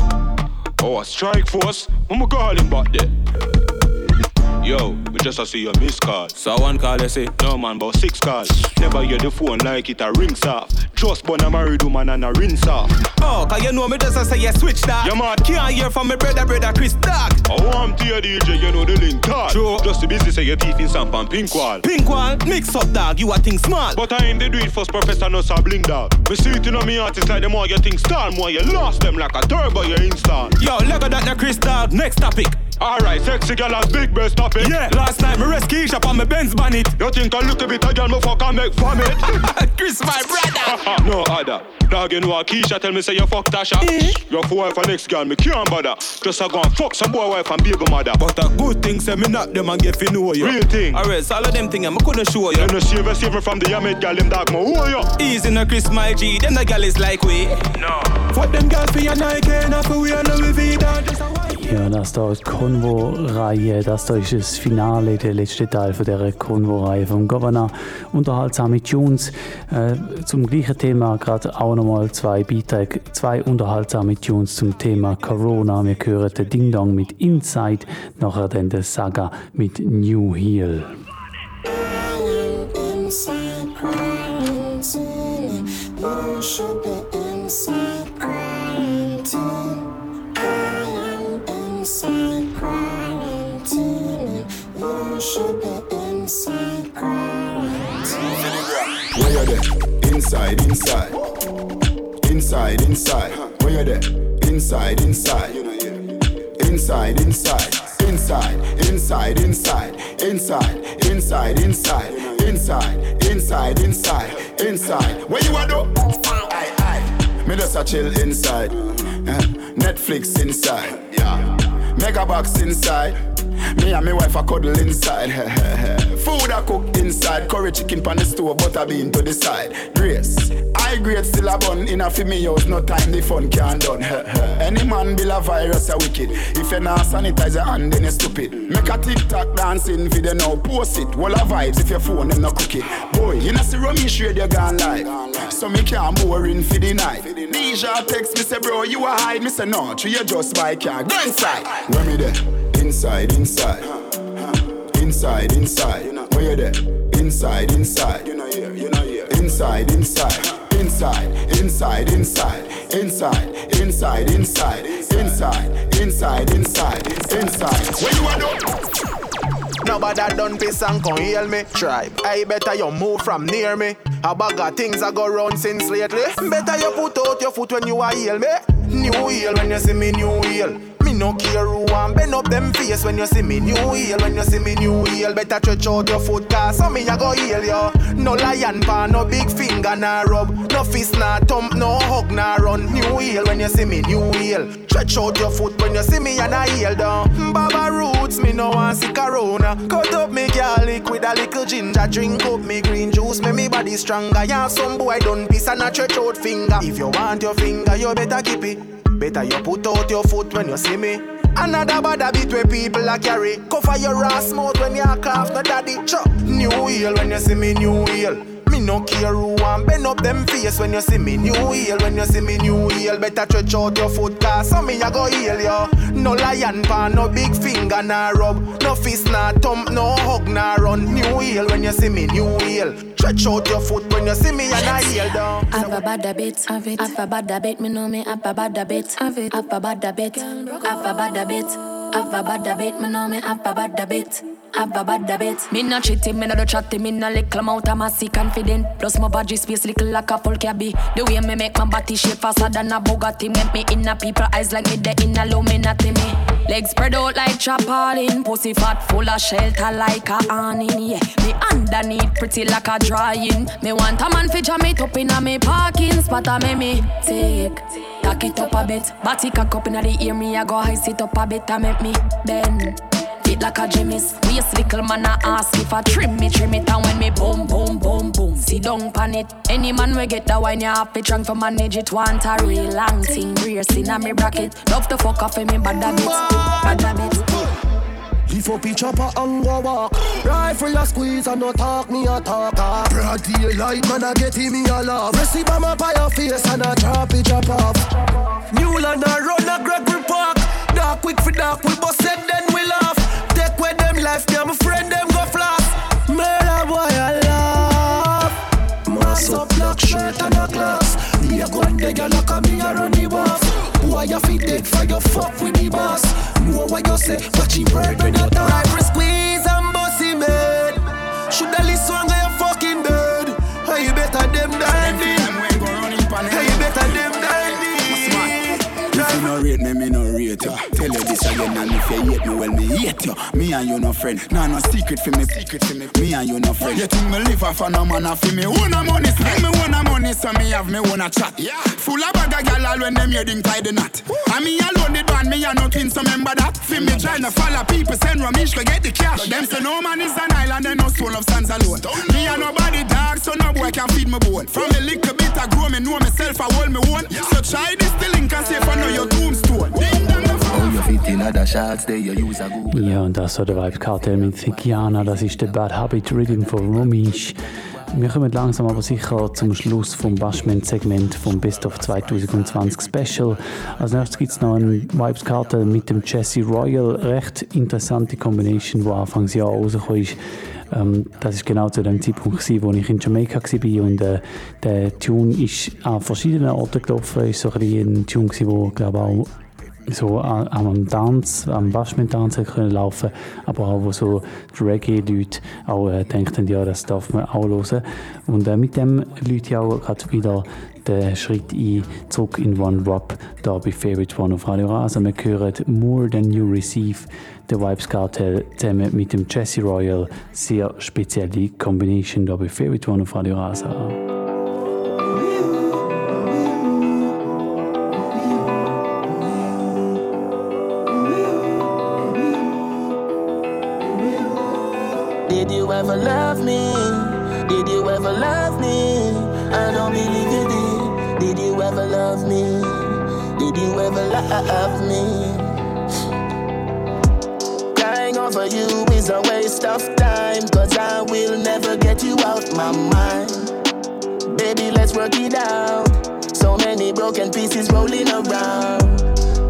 Speaker 41: Oh, a strike force. I'ma call him back there. Yo, me just a see your missed call.
Speaker 12: So one call they say,
Speaker 41: No man, but six calls. Never hear the phone like it a rings off. Just born a married woman and a rinse off.
Speaker 27: Oh, cause you know me just a say you switch that.
Speaker 41: Yeah, man.
Speaker 27: Can't hear from me brother, brother Chris Dog.
Speaker 41: Oh, I'm to your DJ, you know the link tall.
Speaker 27: True.
Speaker 41: Just to busy say your teeth in stamp and pink wall.
Speaker 27: Pink one, mix up dog, you a think small.
Speaker 41: But I ain't the do it first, Professor no sabling dog. Me see it in on me artist like the more you think star, more you lost them like a turbo you install.
Speaker 27: Yo, look at that, Chris Dog. Next topic.
Speaker 41: Alright, sexy girl has big breast, stop it.
Speaker 27: Yeah, last night me rescue Keisha on my Benz bonnet.
Speaker 41: You think I look a bit a girl, me fuck and make vomit?
Speaker 27: Chris, my brother.
Speaker 41: no other. Dog, you know what Keisha tell me say you fuck Tasha.
Speaker 27: Eh?
Speaker 41: Your wife and next girl, me can't bother. Just a go and fuck some boy wife and baby mother.
Speaker 27: But a good thing say me knock them and get fi know you.
Speaker 41: Real thing.
Speaker 27: Alright, so all of them thing I couldn't show you.
Speaker 41: You know save save me from the Yamid girl, them dog, me who are you?
Speaker 27: Easy no Chris, my G. Them the gal is like we.
Speaker 41: No.
Speaker 27: Fuck them girls for your Nike, not for we are Louis Vuitton. Just a white.
Speaker 4: Ja, das da die Konvo-Reihe, das da ist das Finale, der letzte Teil von der Konvo-Reihe vom Governor. Unterhaltsame Tunes. Äh, zum gleichen Thema gerade auch nochmal zwei Beiträge, zwei unterhaltsame Tunes zum Thema Corona. Wir hören den Ding Dong mit Inside, nachher dann der Saga mit New Heel.
Speaker 43: Inside, inside. Inside, inside.
Speaker 33: Where you there? Inside, inside. Inside, inside. Inside, inside, inside. Inside, inside, inside. Inside, inside, inside. Inside. Where you are though? Aye, aye. Me just a chill inside. Uh, Netflix inside. Yeah. Mega box inside. Me and my wife a cuddle inside. Food I cook inside. Curry chicken pan the stove, butter bean to the side. Grace. High grade still a bun in a fi me house, no time the fun can't done. Any man build a virus a wicked. If you not sanitize your hand, then you stupid. Make a TikTok dancing video now, post it. Wall of vibes if your phone them no cook it. Boy, you know see Ramesh radio gone live. So me can't more in for the night. Deja text me say bro, you a hide. Me say no, true you just buy car. Go inside. Where me there? Inside, inside. Inside, inside. Where you there? Inside, inside. Inside, inside. Inside, inside, inside, inside, inside, inside, inside, inside, inside, inside. Where you are do?
Speaker 12: Nobody done piss and come heal me. Tribe, I better you move from near me. A bag of things I go round since lately. Better you put out your foot when you are heal me. New heal when you see me new heal. No care who want bend up them face when you see me new heal. When you see me new heal, better stretch out your foot cause some me I go heal you. No lion pan, no big finger nah rub, no fist nah thump, no hug nah run. New heal when you see me new heal. Stretch out your foot when you see me and I heal down. Baba roots, me no want see corona. Cut up me garlic with a little ginger, drink up me green juice, make me body stronger. Yeah, some boy done piss and a stretch out finger. If you want your finger, you better keep it. Better you put out your foot when you see me. Another bad habit where people a carry. Cover your ass mouth when you cough, no daddy. Chop. New heal when you see me, new heal. Me no care who want bend up them face when you see me new heal. When you see me new heal, better stretch out your foot cause some me a go heal you. No lion pan, no big finger nah rub, no fist nah thump, no hug nah run. New heal when you see me new heal. Stretch out your foot when you see me and I heal down.
Speaker 39: Have a bad habit, have it. Have a bad habit, me know me have a bad habit, have it. Have a bad habit, have a bad habit, have a bad habit, me know me have a bad habit. Have a bad habit. Me no cheating, me no do chatting, me no little amount of massy confident. Plus my body space little like a full cabby. The way me make my body shape faster than a Bugatti. Make me in a people eyes like me the in a Illuminati me. Legs spread out like chapalin. Pussy fat full of shelter like a awning. Yeah, me underneath pretty like a drying. Me want a man fi jam it up in a me parking spot. A me me take. Tack it up a bit. Body cock up inna the ear. Me I go high sit up a bit. A make me bend. It like a Jimmy's. Waist little man a ask if I trim me, trim it And when me boom, boom, boom, boom See down pan it. Any man we get that wine You have to drunk for manage it. Want a real long thing Brace in a me bracket. Love to fuck off in me bad habits, Bad habits.
Speaker 44: If up each chopper and go walk. Rifle a squeeze and no talk me a talk. Broad daylight man a get me a laugh. Receive a map by your face and a drop it drop off. Newland a run a Gregory Park. Dark quick for dark we bust them then we laugh life yeah my friend them go floss Murder boy I laugh Mass up black shirt and a glass Me a and dig a lock me a run the boss Why you fit dead for your fuck with the boss? Know what you say watch him bird when you talk Rifle squeeze and bossy man Shoulda listen when you fucking dead? Hey you better them than me. Hey you better them than me.
Speaker 33: If you no rate me, me no rate you. Tell you this again, and if you hate me, well me hate you. Me and you no friend. Nah, no secret for me, secret for me. Me and you no friend. You think me live off a no man off me? Own a money, spend me own a money, so me have me own a chat. Yeah. Full of bag of gyal all when them them tie the knot. And me alone the band, me a no twin, so remember that. Fi me trying to follow people, send Ramesh to get the cash. Them say no man is an island, and no soul of stands alone. Me a nobody dog, so no boy can feed me bone. From a little bit I grow, me know myself, I hold me own. So try this the link and see if I know your tombstone. Ding dong.
Speaker 4: Ja, und das war der Vibes Cartel mit Thikiana. Das ist der Bad Habit Rhythm von Romish. Wir kommen langsam aber sicher zum Schluss vom Bashment-Segment vom Best of 2020 Special. Als nächstes gibt es noch einen Vibes Cartel mit dem Jesse Royal. Recht interessante Combination, die Anfangs Jahr rausgekommen ist. Ähm, das ist genau zu dem Zeitpunkt, gewesen, wo ich in Jamaika war und äh, der Tune ist an verschiedenen Orten gelaufen. Ist so ein, ein Tune, gewesen, wo glaube auch so an- am Tanz, am Bashment-Tanz können laufen, aber auch wo so Reggae-Leute auch äh, denken, ja, das darf man auch hören. Und äh, mit dem Leute ich auch gerade wieder den Schritt ein, zurück in One Drop, da bei Favorite One auf Radio Rasa. Wir hören More Than You Receive, der Vibes Cartel zusammen mit dem Jesse Royal, sehr spezielle Combination da bei Favorite One auf Radio Rasa.
Speaker 45: Me? Did you ever love me? I don't believe you did. Did you ever love me? Did you ever love me? Crying over you is a waste of time. Cause I will never get you out my mind. Baby, let's work it out. So many broken pieces rolling around.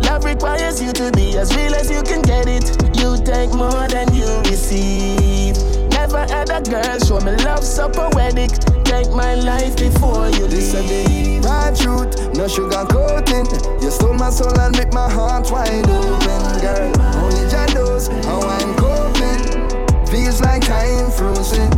Speaker 45: Love requires you to be as real as you can get it. You take more than you receive. Never had a girl show me love so poetic. Take my life before you
Speaker 46: This a
Speaker 45: leave.
Speaker 46: the raw truth, no sugar coating. You stole my soul and make my heart wide open, girl. Only Jah knows how I'm coping. Feels like time frozen.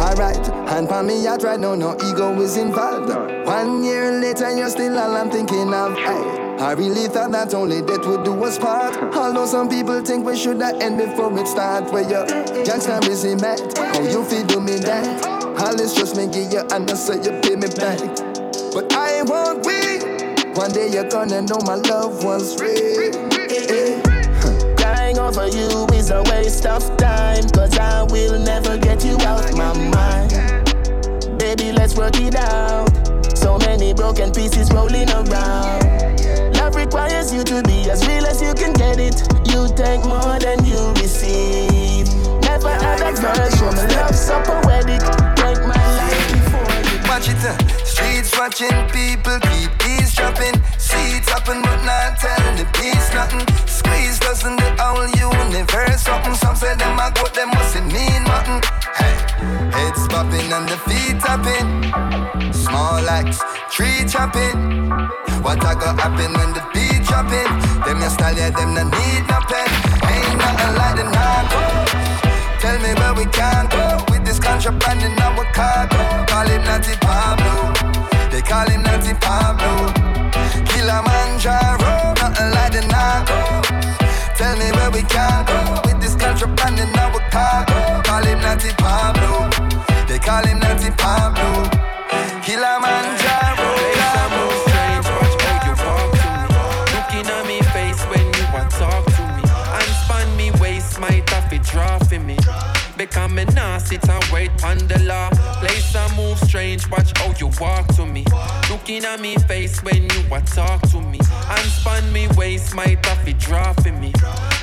Speaker 46: Alright, hand on me out right now, no ego is involved. One year later, you're still all I'm thinking of. Aye. I really thought that only death would do us part. Although some people think we should have end before it start. Where you gangsta busy mad, how you feel do me that? This just me give you I say you pay me back. But I won't wait. One day you're gonna know my love was real.
Speaker 45: Crying over you is a waste of time. Cause I will never get you out my mind. Baby, let's work it out. So many broken pieces rolling around. Requires you to be as real as you can get it. You take more than you receive. Never had a girl show me love so poetic.
Speaker 20: Watch it, streets watching people keep eavesdropping. See it happen, but not telling the peace nothing. Squeeze doesn't the whole universe something. Some say them a goat, them mustn't mean nothing. Hey, heads popping and the feet tapping. Small axe, tree chopping. What I got happen when the beat dropping? Them your style, yeah, them no need no pen. Ain't nothing like the narco. Tell me where we can go contraband in our cargo. Call him Natty Pablo. They call him Natty Pablo. Kilimanjaro, nothing like the narco. Tell me where we can go with this contraband in our cargo. Call him Natty Pablo. They call him Natty Pablo. Kilimanjaro.
Speaker 47: Because me nah sit and wait on the law. Place and move strange, watch how you walk to me. Looking at me face when you want talk to me. And span me waist, might have it draw for me.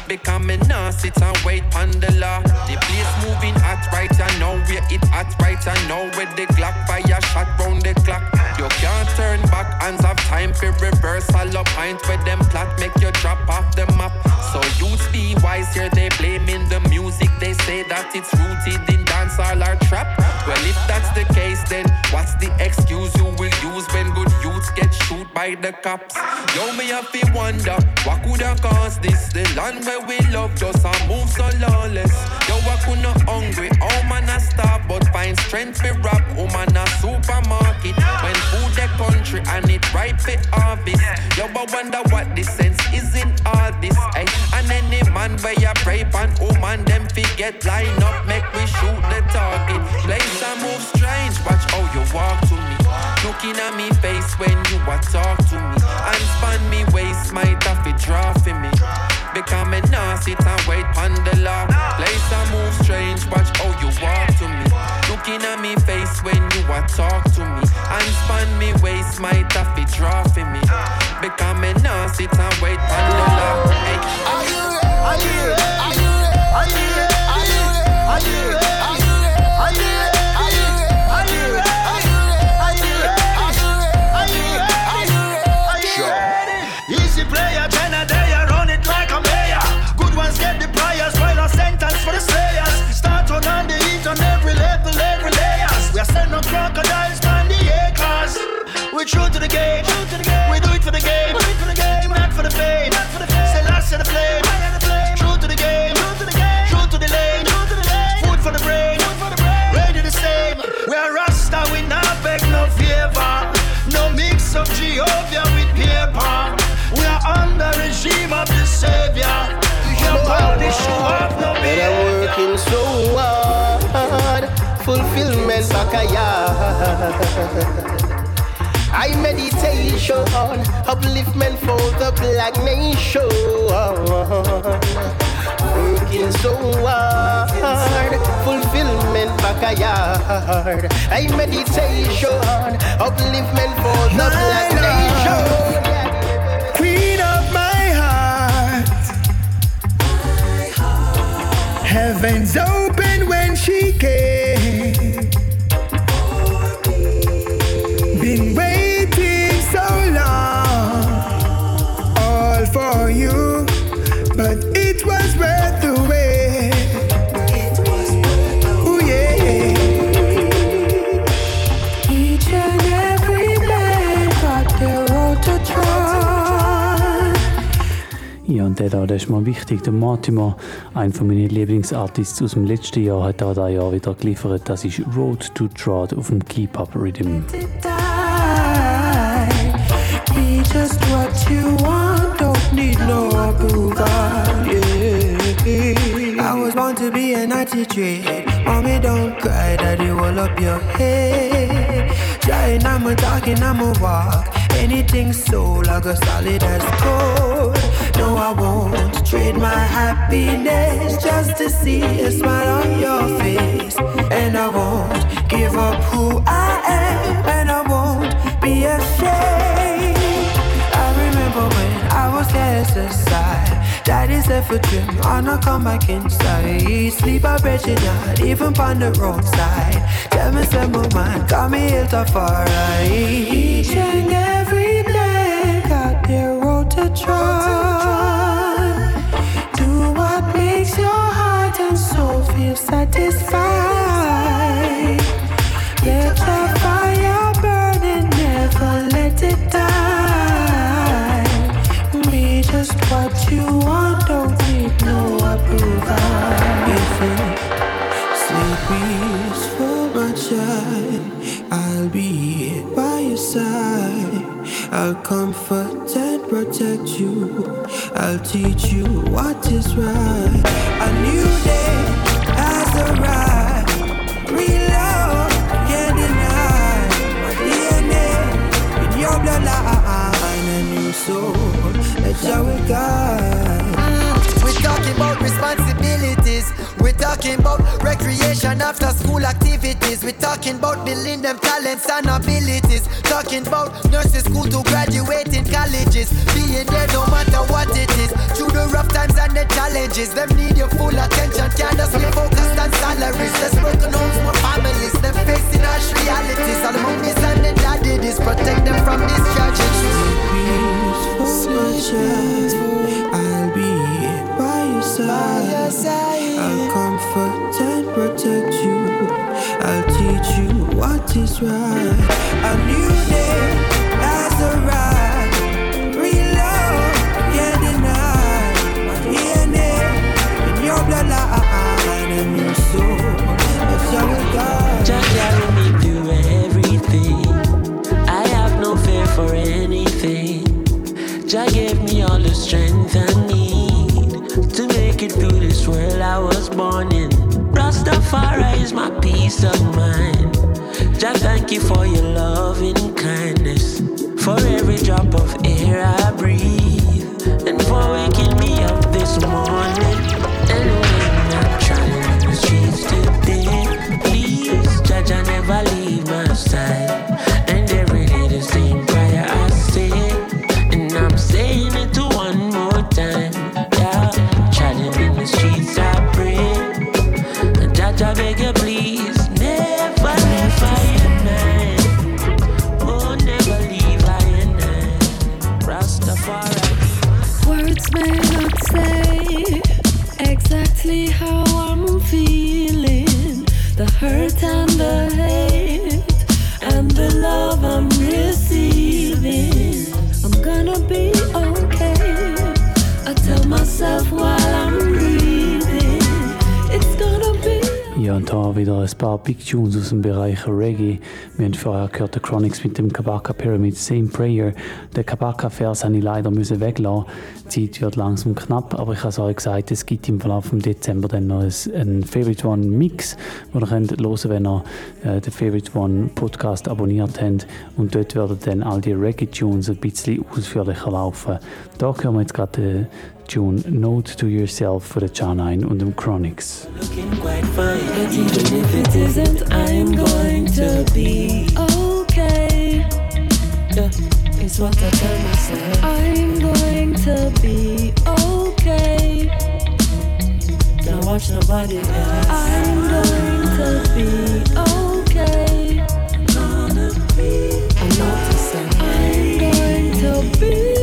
Speaker 47: Because me nah sit and wait on the law. The place moving hot right, I know where it hot right, I know where the Glock fire shot round the clock. You can't turn back, hands have time for reversal up pint where them plot make you drop off the map. So you be wise here, they blaming the music. They say that it's rooted in trap. Well, if that's the case, then what's the excuse you will use when good youths get shoot by the cops? Yo, me have to wonder what could have caused this? The land where we love us and move so lawless. Yo, I could not hungry, oh man, I starve, but find strength for rap. Oh man, a supermarket when food the country and it ripe for harvest. Yo, I wonder what the sense is in all this. Ay. And any man where you pray pan, oh man, them forget line up, make we shoot the target. Place and move strange, watch how you walk to me. Looking at me face when you are talk to me. And span me waist, might have to draw for me. Because me nah sit and wait on the law. Place and move strange, watch how you walk to me. Looking at me face when you a talk to me. And span me waist, might have to draw for me. Because me nah sit and wait on the law. Hey.
Speaker 46: Are you? Are you? Are you? Are you? Are you? Are you ready?
Speaker 16: Are We true to the game, we do it for the game. Not for the fame, say last to the flame. True to the game, true to the lane. Food for the brain, ready the same. We are Rasta, we not beg no favor. No mix of Jehovah with paper. We are under regime of the Savior. Your body show up no
Speaker 48: I'm working so hard, fulfillment back a yard. I meditation, upliftment for the black nation. Working so hard, fulfillment
Speaker 49: backyard. I meditation, upliftment for the black nation.
Speaker 50: Queen of my heart. Heavens open when she came.
Speaker 4: Und der da, der ist mal wichtig. Der Mortimer, einer von meinen Lieblingsartists aus dem letzten Jahr, hat da Jahr wieder geliefert. Das ist Road to Trod auf dem Keep Up Rhythm.
Speaker 19: I was born to be an attitude. Mommy, don't cry, daddy, roll up your head. Trying, I'm a talking, I'm a walk. Anything so like a solid as gold. No, I won't trade my happiness just to see a smile on your face. And I won't give up who I am, and I won't be ashamed. I remember when I was cast aside. Daddy said for trim, on a come back inside. Sleep I bet you not, even on the roadside. Tell me some my mind, got me hit off alright. Satisfied. Let the fire burn and never let it die. Be just what you want, don't need no approval. If sleep peaceful, my child, I'll be here by your side. I'll comfort and protect you. I'll teach you what is right. A new day Guide.
Speaker 16: We're talking about responsibilities. We're talking about recreation after school activities. We're talking about building them talents and abilities. Talking about nursery school to graduating colleges. Being there no matter what it is. Through the rough times and the challenges. Them need your full attention. Can't be focused on salaries. Let's broken homes, more families. Them facing harsh realities. All the mummies and the daddies. Protect them from these tragedies.
Speaker 19: My child. I'll be by your side. I'll comfort and protect you. I'll teach you what is right. A new day
Speaker 25: Rastafari is my peace of mind. Jah, thank you for your loving kindness, for every drop of air I breathe, and for waking me up this morning. And when I'm trying in the streets today, please, Jah, never leave my side.
Speaker 4: Da wieder ein paar Big Tunes aus dem Bereich Reggae. Wir haben vorher gehört, der Chronics mit dem Kabaka Pyramid, Same Prayer. Den Kabaka-Vers habe ich leider müssen weglassen. Die Zeit wird langsam knapp, aber ich habe es euch gesagt, es gibt im Verlauf vom Dezember dann noch ein- einen Favorite One Mix, den ihr könnt hören, wenn ihr äh, den Favorite One Podcast abonniert habt. Und dort werden dann all die Reggae-Tunes ein bisschen ausführlicher laufen. Da hören wir jetzt gerade Tune Note to Yourself von der Jah9 und dem
Speaker 19: Chronixx. I'm what I tell myself. I'm going to be okay. Don't watch nobody else. I'm going to be okay. Gonna be. I'm noticing. I'm going to be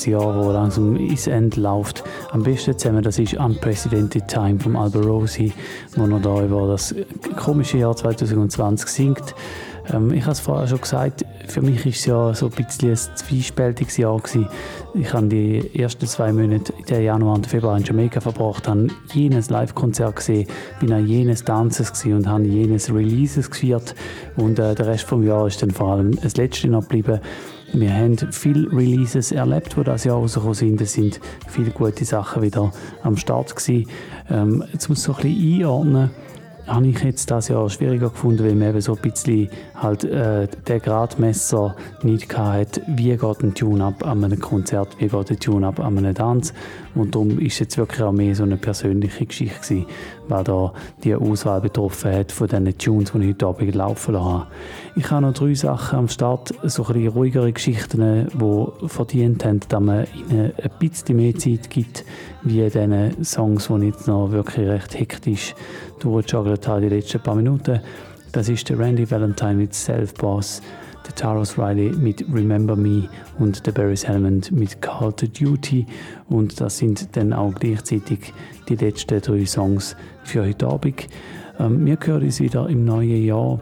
Speaker 4: das Jahr, wo langsam ins Ende läuft, am besten zusammen. Das ist Unprecedented Time von Alborosi, wo er da über das komische Jahr 2020 singt. Ähm, ich habe es vorher schon gesagt, für mich war es ja so ein bisschen ein zwiespältiges Jahr. Gewesen. Ich habe die ersten zwei Monate, den Januar und Februar in Jamaika verbracht, habe jenes Live-Konzert gesehen, bin an jenes Tanzes gewesen und habe jenes Releases gefeiert. Und äh, der Rest des Jahres ist dann vor allem das letzte noch geblieben. Wir haben viele Releases erlebt, die das Jahr rausgekommen sind. Es sind viele gute Sachen wieder am Start gewesen. Ähm, jetzt muss ich so ein bisschen einordnen habe ich jetzt das Jahr schwieriger gefunden, weil man eben so ein bisschen halt äh, der Gradmesser nicht hatte, wie geht ein Tune-Up an einem Konzert, wie geht ein Tune-Up an einem Tanz. Und darum ist jetzt wirklich auch mehr so eine persönliche Geschichte gewesen, weil da die Auswahl betroffen hat von diesen Tunes, die ich heute Abend laufen lassen habe. Ich habe noch drei Sachen am Start, so ein bisschen ruhigere Geschichten, die verdient haben, dass man ihnen ein bisschen mehr Zeit gibt, wie diesen Songs, die ich jetzt noch wirklich recht hektisch durchgejuggelt habe die letzten paar Minuten. Das ist der Randy Valentine mit Self Boss, der Taros Riley mit Remember Me und der Barry Hammond mit Call to Duty. Und das sind dann auch gleichzeitig die letzten drei Songs für heute Abend. Ähm, wir hören uns wieder im neuen Jahr.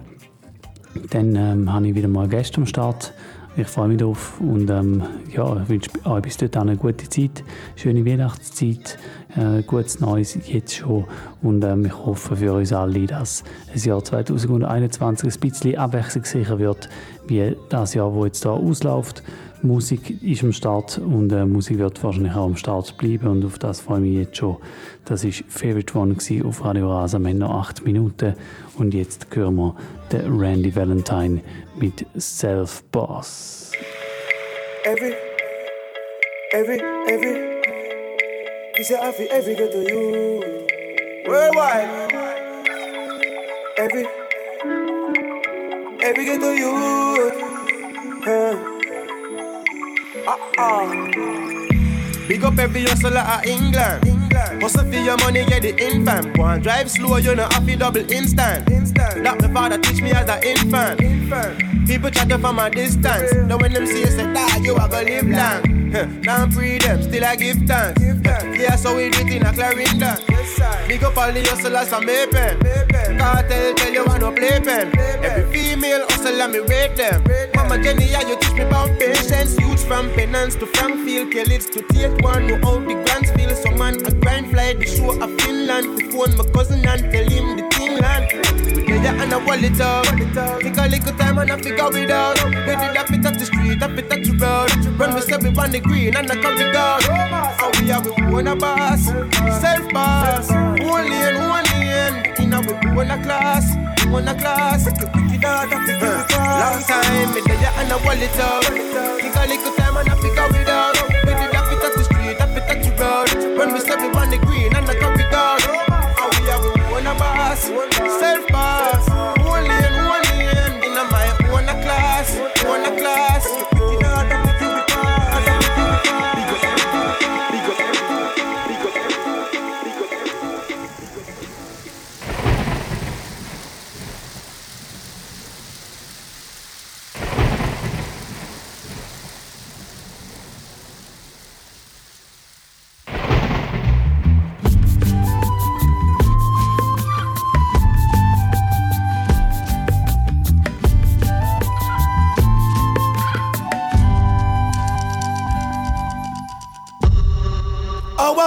Speaker 4: Dann ähm, habe ich wieder mal Gäste am Start. Ich freue mich drauf und ähm, ja, wünsche euch bis dahin eine gute Zeit, schöne Weihnachtszeit, äh, gutes Neues jetzt schon und ähm, ich hoffe für uns alle, dass das Jahr 2021 ein bisschen abwechslungssicher wird, wie das Jahr, wo jetzt da ausläuft. Musik ist am Start und äh, Musik wird wahrscheinlich auch am Start bleiben und auf das freue ich mich jetzt schon. Das war Favorite One auf Radio Rasa. Wir noch acht Minuten und jetzt hören wir den Randy Valentine mit Self Boss.
Speaker 51: Every, every, every,
Speaker 52: This is every every ghetto you worldwide. Every every ghetto you. Uh uh. Big up every hustler at England. England. Hustle for your money, get the infant. Go and drive slow, you know, to double instant. instant. That my father teach me as an infant. infant. People chat from a distance. Now when them see you say, dad, you are gonna live long. now I'm free them, still I give thanks. Give thanks. Yeah, so we do it in a Clarendon. Yes, Big up all the hustlers from May Pen. Cartel tell you want no playpen. Every female hustler, me rate them. Mama Jenny, yeah, you teach me about patience. Youth from Pennants to Frankfield, Kellits to take one. Know how the grants feel. So man, I grind fly the show of Finland. To phone my cousin and tell him the thing land. We yeah, and I wall it up. Take a little time and I figure it out. We did that fit at the street, that fit at the road. Run we step on the green and the corridor. How we have we own a boss, self boss. One lane, one lane. In a we own a class, own a class. Long time, me there and I wall it up. Take a little time and I figure it out. We did that fit at the street, that fit at the road. Run we step on the green and the corridor. How we have we own a boss, self boss.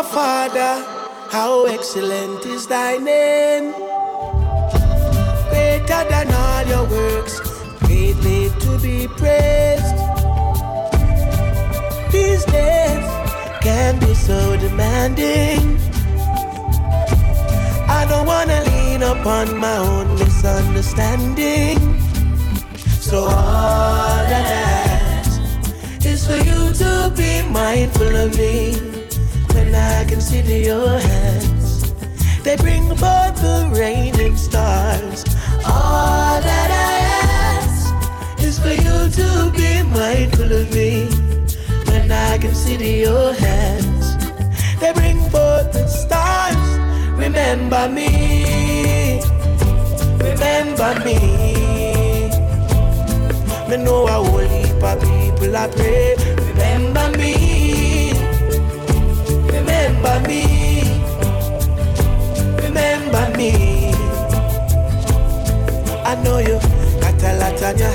Speaker 14: Father, how excellent is thy name. Greater than all your works, greatly to be praised. These days can be so demanding. I don't wanna lean upon my own misunderstanding. So all I ask is for you to be mindful of me when I consider your hands. They bring about the rain and stars. All that I ask is for you to be mindful of me when I consider your hands. They bring forth the stars. Remember me. Remember me. Me know a whole heap people I pray. Remember me. Remember me. Remember me. I know you got a lot on your